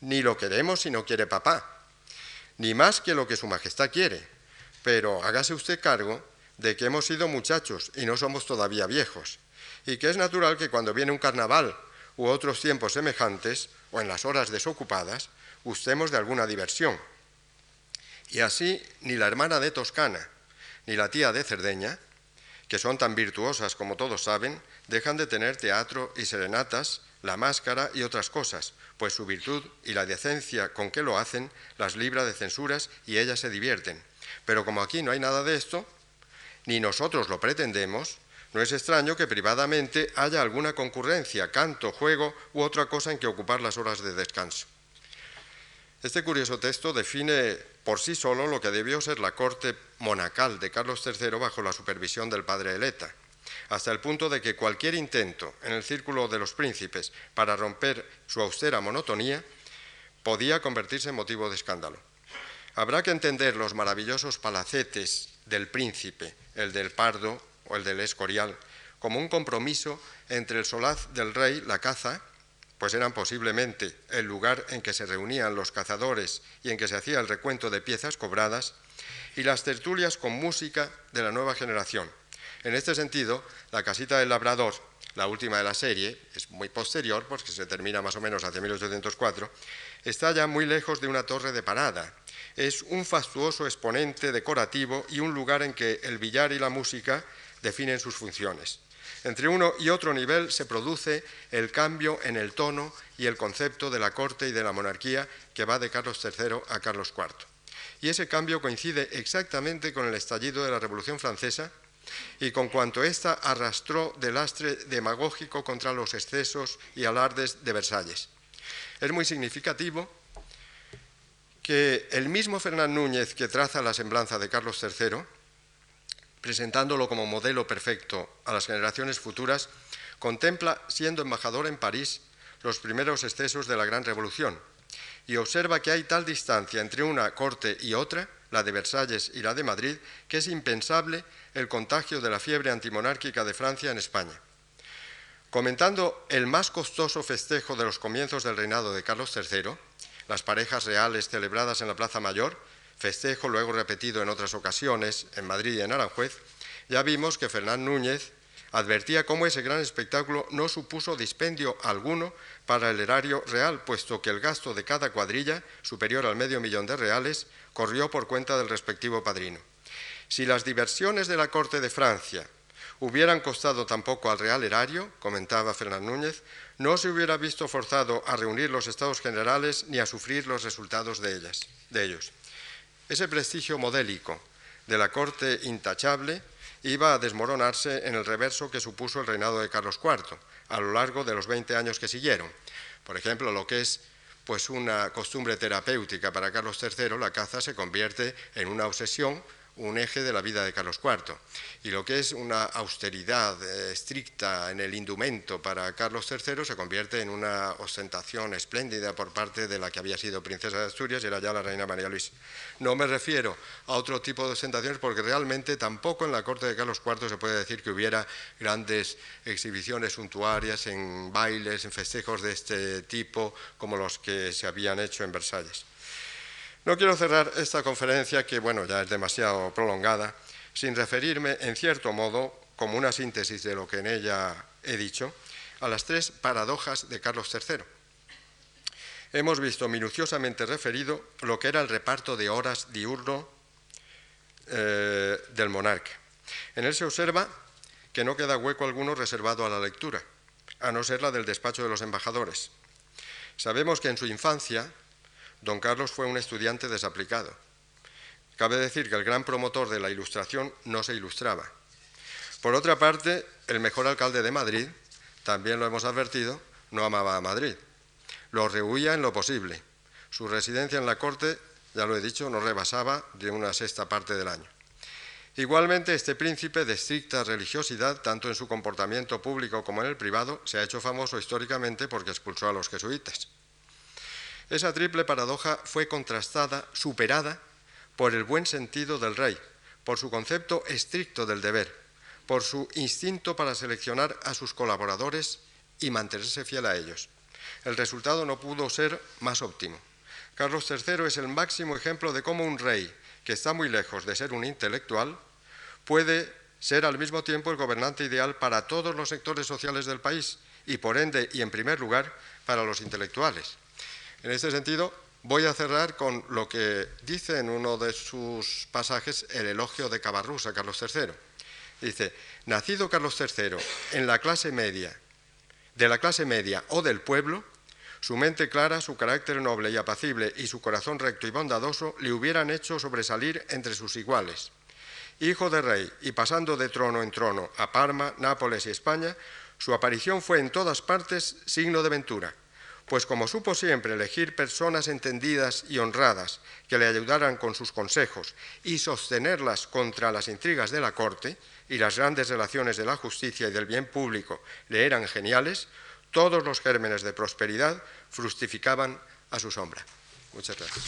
B: ni lo queremos si no quiere papá, ni más que lo que su majestad quiere. Pero hágase usted cargo de que hemos sido muchachos y no somos todavía viejos, y que es natural que cuando viene un carnaval u otros tiempos semejantes, o en las horas desocupadas, gustemos de alguna diversión. Y así ni la hermana de Toscana ni la tía de Cerdeña, que son tan virtuosas como todos saben, dejan de tener teatro y serenatas la máscara y otras cosas, pues su virtud y la decencia con que lo hacen las libra de censuras y ellas se divierten. Pero como aquí no hay nada de esto, ni nosotros lo pretendemos, no es extraño que privadamente haya alguna concurrencia, canto, juego u otra cosa en que ocupar las horas de descanso. Este curioso texto define por sí solo lo que debió ser la corte monacal de Carlos III bajo la supervisión del padre Eleta hasta el punto de que cualquier intento en el círculo de los príncipes para romper su austera monotonía podía convertirse en motivo de escándalo. Habrá que entender los maravillosos palacetes del príncipe, el del Pardo o el del Escorial, como un compromiso entre el solaz del rey, la caza, pues eran posiblemente el lugar en que se reunían los cazadores y en que se hacía el recuento de piezas cobradas, y las tertulias con música de la nueva generación, en este sentido, la casita del labrador, la última de la serie, es muy posterior, porque se termina más o menos hacia 1804, está ya muy lejos de una torre de parada. Es un fastuoso exponente decorativo y un lugar en que el billar y la música definen sus funciones. Entre uno y otro nivel se produce el cambio en el tono y el concepto de la corte y de la monarquía que va de Carlos III a Carlos IV. Y ese cambio coincide exactamente con el estallido de la Revolución Francesa y con cuanto ésta arrastró de lastre demagógico contra los excesos y alardes de Versalles. Es muy significativo que el mismo Fernán Núñez que traza la semblanza de Carlos III, presentándolo como modelo perfecto a las generaciones futuras, contempla, siendo embajador en París, los primeros excesos de la Gran Revolución y observa que hay tal distancia entre una corte y otra, la de Versalles y la de Madrid, que es impensable el contagio de la fiebre antimonárquica de Francia en España. Comentando el más costoso festejo de los comienzos del reinado de Carlos III, las parejas reales celebradas en la Plaza Mayor, festejo luego repetido en otras ocasiones en Madrid y en Aranjuez, ya vimos que Fernán Núñez advertía cómo ese gran espectáculo no supuso dispendio alguno para el erario real, puesto que el gasto de cada cuadrilla, superior al medio millón de reales, corrió por cuenta del respectivo padrino. Si las diversiones de la corte de Francia hubieran costado tampoco al real erario, comentaba Fernán Núñez, no se hubiera visto forzado a reunir los estados generales ni a sufrir los resultados de, ellas, de ellos. Ese prestigio modélico de la corte intachable iba a desmoronarse en el reverso que supuso el reinado de Carlos IV a lo largo de los 20 años que siguieron. Por ejemplo, lo que es pues una costumbre terapéutica para Carlos III, la caza se convierte en una obsesión un eje de la vida de Carlos IV. Y lo que es una austeridad eh, estricta en el indumento para Carlos III se convierte en una ostentación espléndida por parte de la que había sido princesa de Asturias y era ya la reina María Luisa. No me refiero a otro tipo de ostentaciones porque realmente tampoco en la corte de Carlos IV se puede decir que hubiera grandes exhibiciones suntuarias en bailes, en festejos de este tipo como los que se habían hecho en Versalles. No quiero cerrar esta conferencia, que bueno, ya es demasiado prolongada, sin referirme, en cierto modo, como una síntesis de lo que en ella he dicho, a las tres paradojas de Carlos III. Hemos visto minuciosamente referido lo que era el reparto de horas diurno eh, del monarca. En él se observa que no queda hueco alguno reservado a la lectura, a no ser la del despacho de los embajadores. Sabemos que en su infancia Don Carlos fue un estudiante desaplicado. Cabe decir que el gran promotor de la ilustración no se ilustraba. Por otra parte, el mejor alcalde de Madrid, también lo hemos advertido, no amaba a Madrid. Lo rehuía en lo posible. Su residencia en la corte, ya lo he dicho, no rebasaba de una sexta parte del año. Igualmente, este príncipe de estricta religiosidad, tanto en su comportamiento público como en el privado, se ha hecho famoso históricamente porque expulsó a los jesuitas. Esa triple paradoja fue contrastada, superada por el buen sentido del rey, por su concepto estricto del deber, por su instinto para seleccionar a sus colaboradores y mantenerse fiel a ellos. El resultado no pudo ser más óptimo. Carlos III es el máximo ejemplo de cómo un rey, que está muy lejos de ser un intelectual, puede ser al mismo tiempo el gobernante ideal para todos los sectores sociales del país y por ende y en primer lugar para los intelectuales. En este sentido, voy a cerrar con lo que dice en uno de sus pasajes el elogio de Cabarrús a Carlos III. Dice, nacido Carlos III en la clase media de la clase media o del pueblo, su mente clara, su carácter noble y apacible y su corazón recto y bondadoso le hubieran hecho sobresalir entre sus iguales. Hijo de rey y pasando de trono en trono a Parma, Nápoles y España, su aparición fue en todas partes signo de ventura, pues como supo siempre elegir personas entendidas y honradas que le ayudaran con sus consejos y sostenerlas contra las intrigas de la corte y las grandes relaciones de la justicia y del bien público le eran geniales, todos los gérmenes de prosperidad fructificaban a su sombra. Muchas gracias.